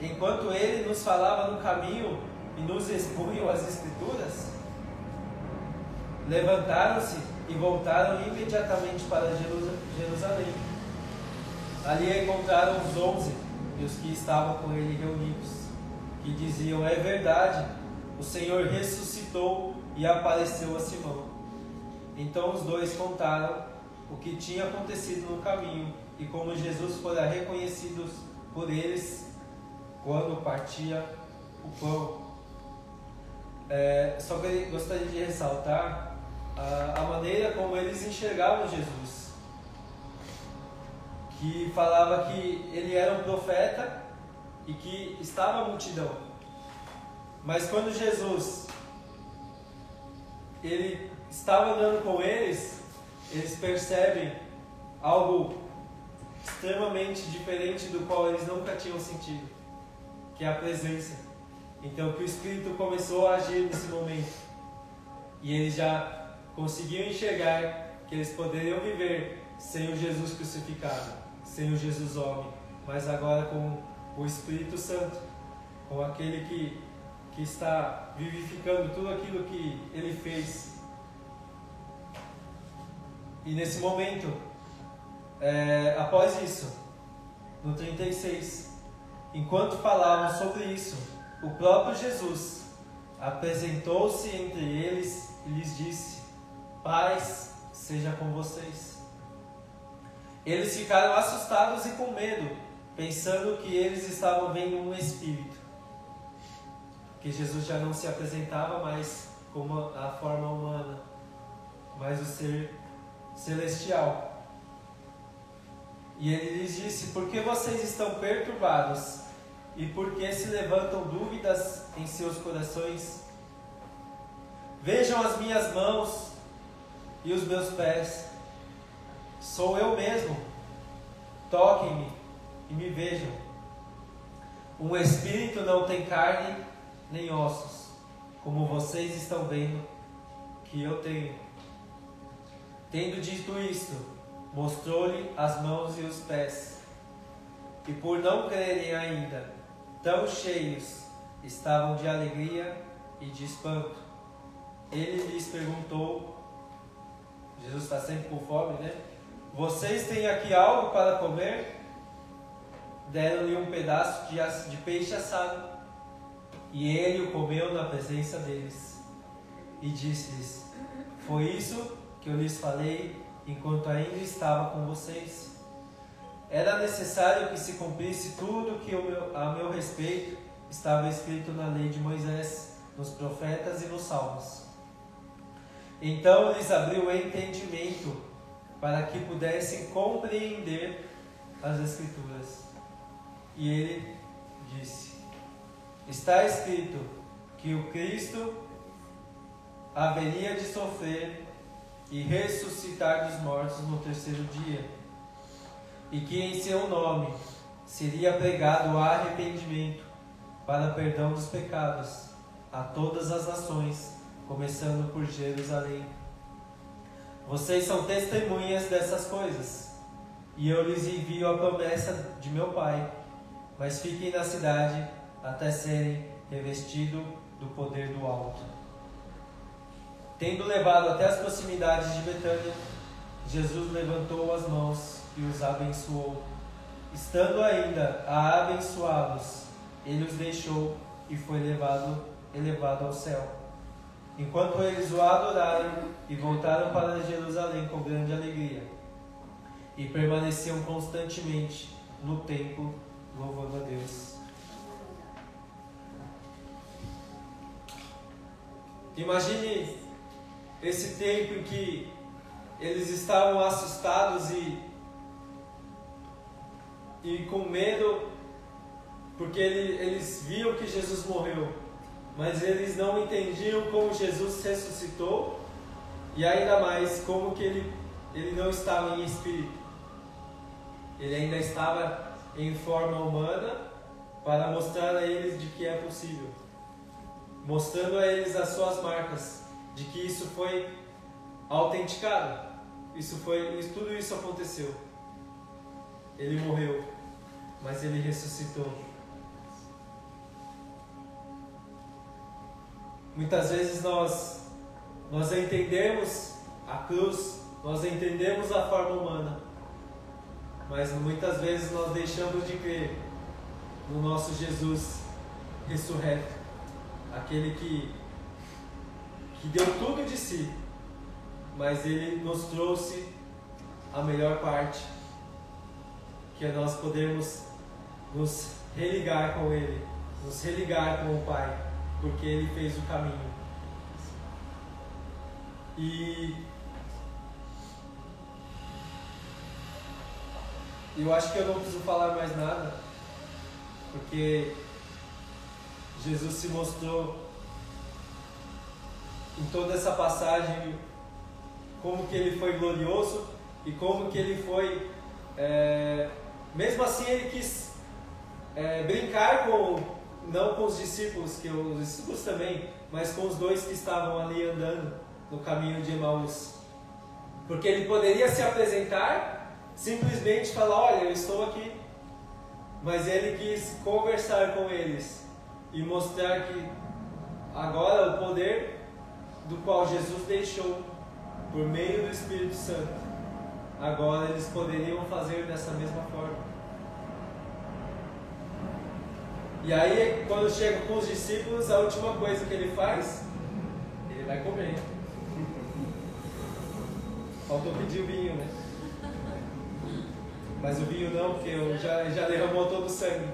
Enquanto ele nos falava no caminho e nos expunham as Escrituras? Levantaram-se e voltaram imediatamente para Jerusalém. Ali encontraram os onze e os que estavam com ele reunidos, que diziam: É verdade, o Senhor ressuscitou e apareceu a Simão. Então os dois contaram o que tinha acontecido no caminho e como Jesus fora reconhecido por eles quando partia o pão. É, só que gostaria de ressaltar a, a maneira como eles enxergavam Jesus. Que falava que ele era um profeta e que estava a multidão. Mas quando Jesus ele estava andando com eles, eles percebem algo extremamente diferente do qual eles nunca tinham sentido, que é a presença. Então que o Espírito começou a agir nesse momento. E eles já conseguiam enxergar que eles poderiam viver sem o Jesus crucificado, sem o Jesus homem, mas agora com o Espírito Santo, com aquele que, que está vivificando tudo aquilo que ele fez. E nesse momento, é, após isso, no 36, enquanto falavam sobre isso, o próprio Jesus apresentou-se entre eles e lhes disse: Paz seja com vocês. Eles ficaram assustados e com medo, pensando que eles estavam vendo um espírito. Que Jesus já não se apresentava mais como a forma humana, mas o ser celestial. E ele lhes disse: Por que vocês estão perturbados? E por que se levantam dúvidas em seus corações? Vejam as minhas mãos e os meus pés. Sou eu mesmo. Toquem-me e me vejam. Um espírito não tem carne nem ossos, como vocês estão vendo que eu tenho. Tendo dito isto, mostrou-lhe as mãos e os pés. E por não crerem ainda, tão cheios estavam de alegria e de espanto. Ele lhes perguntou Jesus está sempre com fome, né? Vocês têm aqui algo para comer? Deram-lhe um pedaço de, de peixe assado. E ele o comeu na presença deles. E disse-lhes: Foi isso que eu lhes falei enquanto ainda estava com vocês. Era necessário que se cumprisse tudo que meu, a meu respeito estava escrito na lei de Moisés, nos profetas e nos salmos. Então lhes abriu o entendimento para que pudessem compreender as Escrituras. E ele disse: Está escrito que o Cristo haveria de sofrer e ressuscitar dos mortos no terceiro dia, e que em seu nome seria pregado o arrependimento para perdão dos pecados a todas as nações, começando por Jerusalém. Vocês são testemunhas dessas coisas, e eu lhes envio a promessa de meu Pai, mas fiquem na cidade até serem revestidos do poder do alto. Tendo levado até as proximidades de Betânia, Jesus levantou as mãos e os abençoou. Estando ainda a abençoá-los, ele os deixou e foi levado, elevado ao céu. Enquanto eles o adoraram e voltaram para Jerusalém com grande alegria, e permaneciam constantemente no templo, louvando a Deus. Imagine esse tempo em que eles estavam assustados e, e com medo, porque ele, eles viam que Jesus morreu, mas eles não entendiam como Jesus ressuscitou e ainda mais como que ele, ele não estava em espírito. Ele ainda estava em forma humana para mostrar a eles de que é possível, mostrando a eles as suas marcas de que isso foi autenticado. Isso foi, tudo isso aconteceu. Ele morreu, mas ele ressuscitou. Muitas vezes nós nós entendemos a cruz, nós entendemos a forma humana, mas muitas vezes nós deixamos de crer no nosso Jesus ressurreto, aquele que que deu tudo de si, mas ele nos trouxe a melhor parte, que é nós podermos nos religar com ele, nos religar com o Pai, porque ele fez o caminho. E eu acho que eu não preciso falar mais nada, porque Jesus se mostrou em toda essa passagem como que ele foi glorioso e como que ele foi é, mesmo assim ele quis é, brincar com não com os discípulos que os discípulos também mas com os dois que estavam ali andando no caminho de Emaús porque ele poderia se apresentar simplesmente falar olha eu estou aqui mas ele quis conversar com eles e mostrar que agora o poder do qual Jesus deixou por meio do Espírito Santo, agora eles poderiam fazer dessa mesma forma. E aí, quando chega com os discípulos, a última coisa que ele faz, ele vai comer. Faltou pedir o vinho, né? Mas o vinho não, porque eu já, já derramou todo o sangue.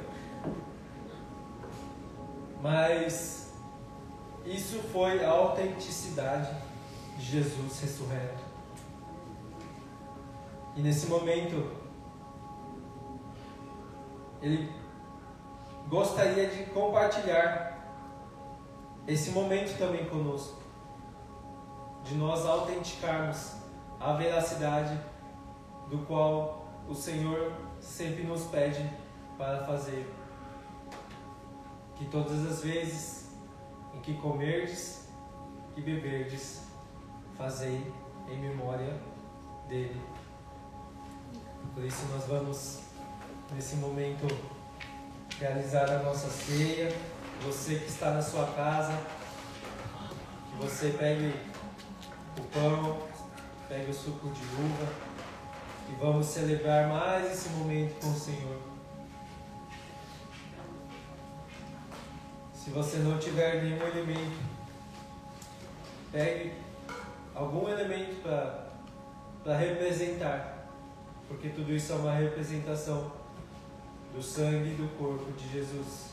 Mas isso foi a autenticidade de Jesus ressurreto. E nesse momento, ele gostaria de compartilhar esse momento também conosco, de nós autenticarmos a veracidade do qual o Senhor sempre nos pede para fazer. Que todas as vezes em que comerdes e beberdes, fazei em memória dele. Por isso nós vamos nesse momento realizar a nossa ceia. Você que está na sua casa, que você pegue o pão, pegue o suco de uva e vamos celebrar mais esse momento com o Senhor. Se você não tiver nenhum elemento, pegue algum elemento para representar, porque tudo isso é uma representação do sangue e do corpo de Jesus.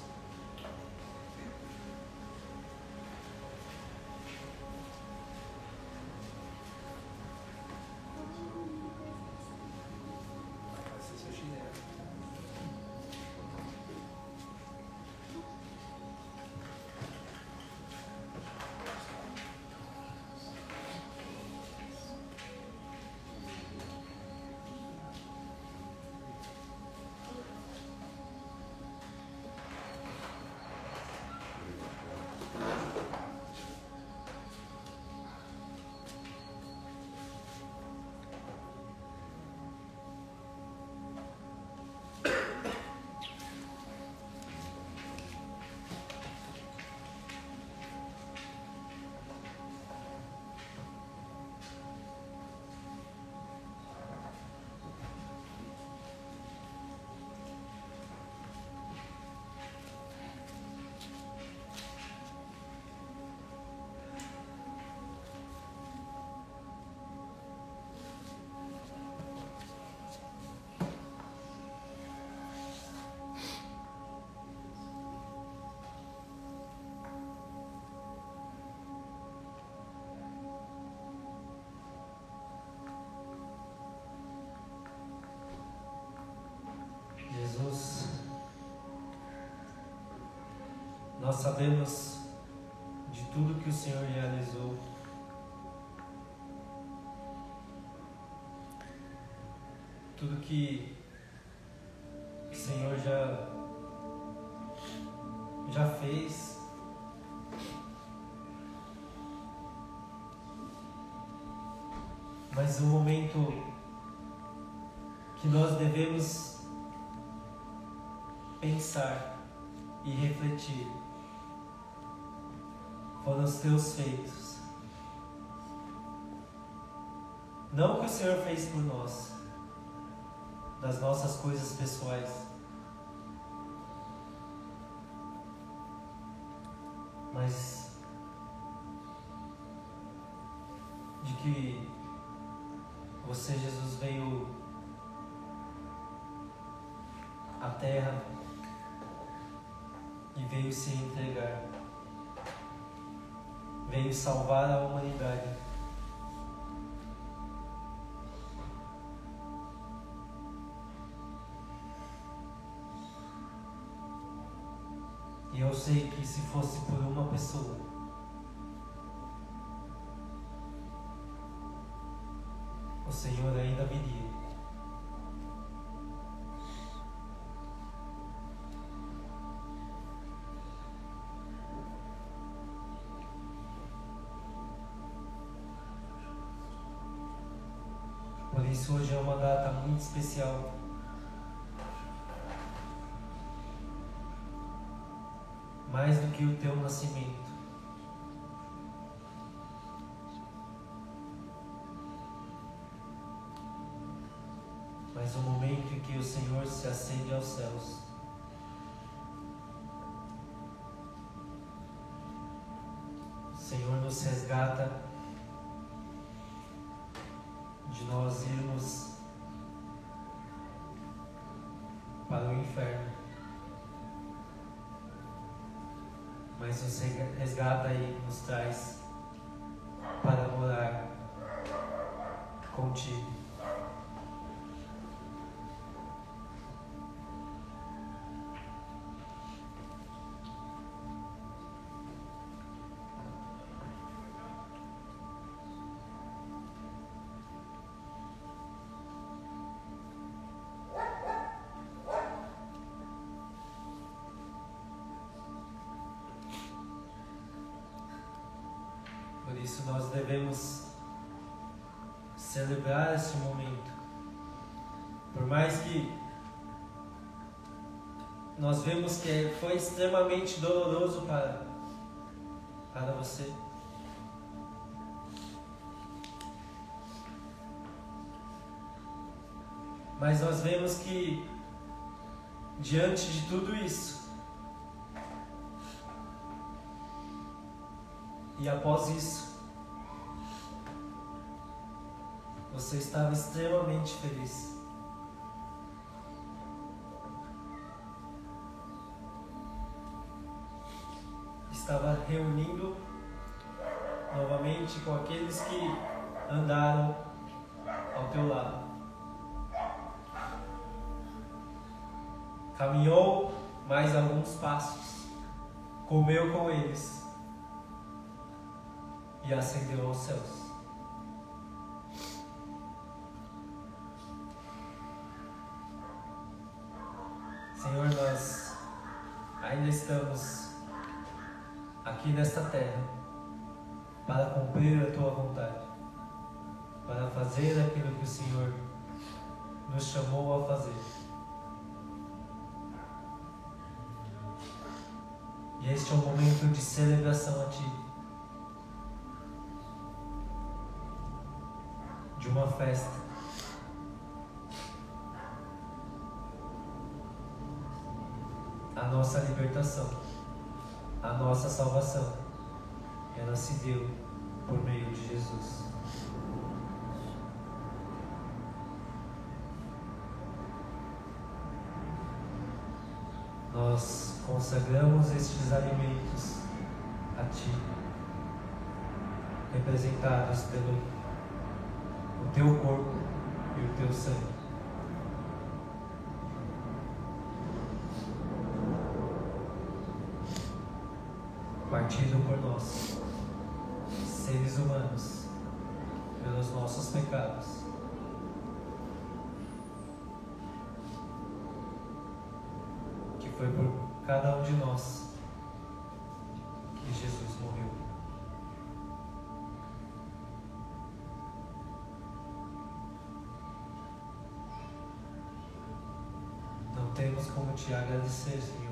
Nós sabemos de tudo que o Senhor realizou. Tudo que o Senhor já, já fez. Mas o momento que nós devemos pensar e refletir foram os teus feitos. Não o que o Senhor fez por nós, das nossas coisas pessoais, se fosse por uma pessoa, o Senhor ainda viria. Por isso hoje é uma data muito especial. Que o teu nascimento. Mas o momento em que o Senhor se acende aos céus. O Senhor nos resgata de nós irmos para o inferno. Mas nos resgata e nos traz para morar contigo. Que foi extremamente doloroso para, para você. Mas nós vemos que diante de tudo isso, E após isso, você estava extremamente feliz. Reunindo novamente com aqueles que andaram ao teu lado. Caminhou mais alguns passos, comeu com eles e ascendeu aos céus. Terra para cumprir a tua vontade, para fazer aquilo que o Senhor nos chamou a fazer. E este é um momento de celebração a Ti. de uma festa. A nossa libertação, a nossa salvação, ela se deu por meio de Jesus. Nós consagramos estes alimentos a Ti, representados pelo o teu corpo e o teu sangue. partido por nós, seres humanos, pelos nossos pecados. Que foi por cada um de nós que Jesus morreu. Não temos como te agradecer, Senhor,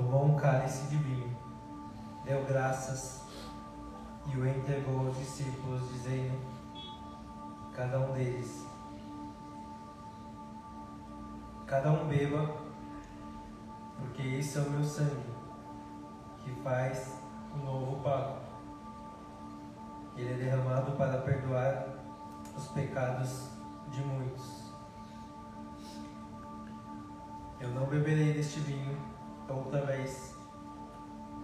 tomou um cálice de vinho, deu graças e o entregou aos discípulos, dizendo: Cada um deles, cada um beba, porque isso é o meu sangue, que faz o novo pacto. Ele é derramado para perdoar os pecados de muitos. Eu não beberei deste vinho outra vez,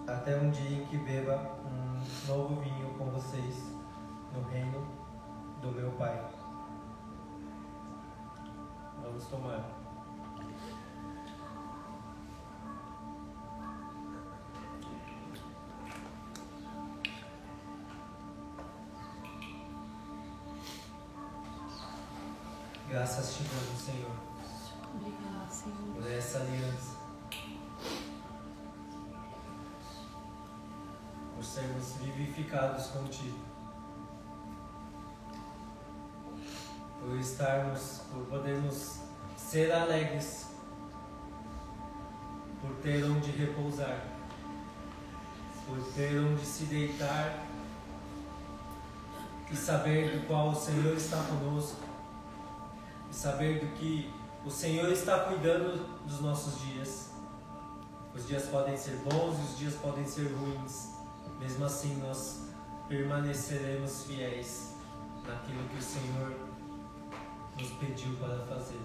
até um dia em que beba um novo vinho com vocês no reino do meu Pai. Vamos tomar. Graças te damos, Senhor, Obrigada, Senhor. por essa aliança. Sermos vivificados contigo. Por estarmos, por podermos ser alegres. Por ter onde repousar. Por ter onde se deitar. E saber do qual o Senhor está conosco e saber do que o Senhor está cuidando dos nossos dias. Os dias podem ser bons e os dias podem ser ruins. Mesmo assim, nós permaneceremos fiéis naquilo que o Senhor nos pediu para fazer.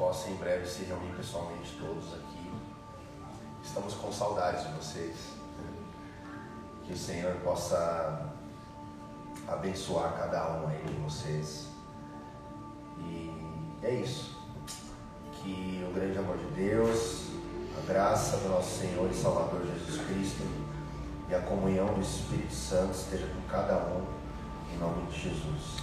Possa em breve se reunir pessoalmente todos aqui. Estamos com saudades de vocês. Que o Senhor possa abençoar cada um aí de vocês. E é isso. Que o grande amor de Deus, a graça do nosso Senhor e Salvador Jesus Cristo e a comunhão do Espírito Santo esteja com cada um, em nome de Jesus.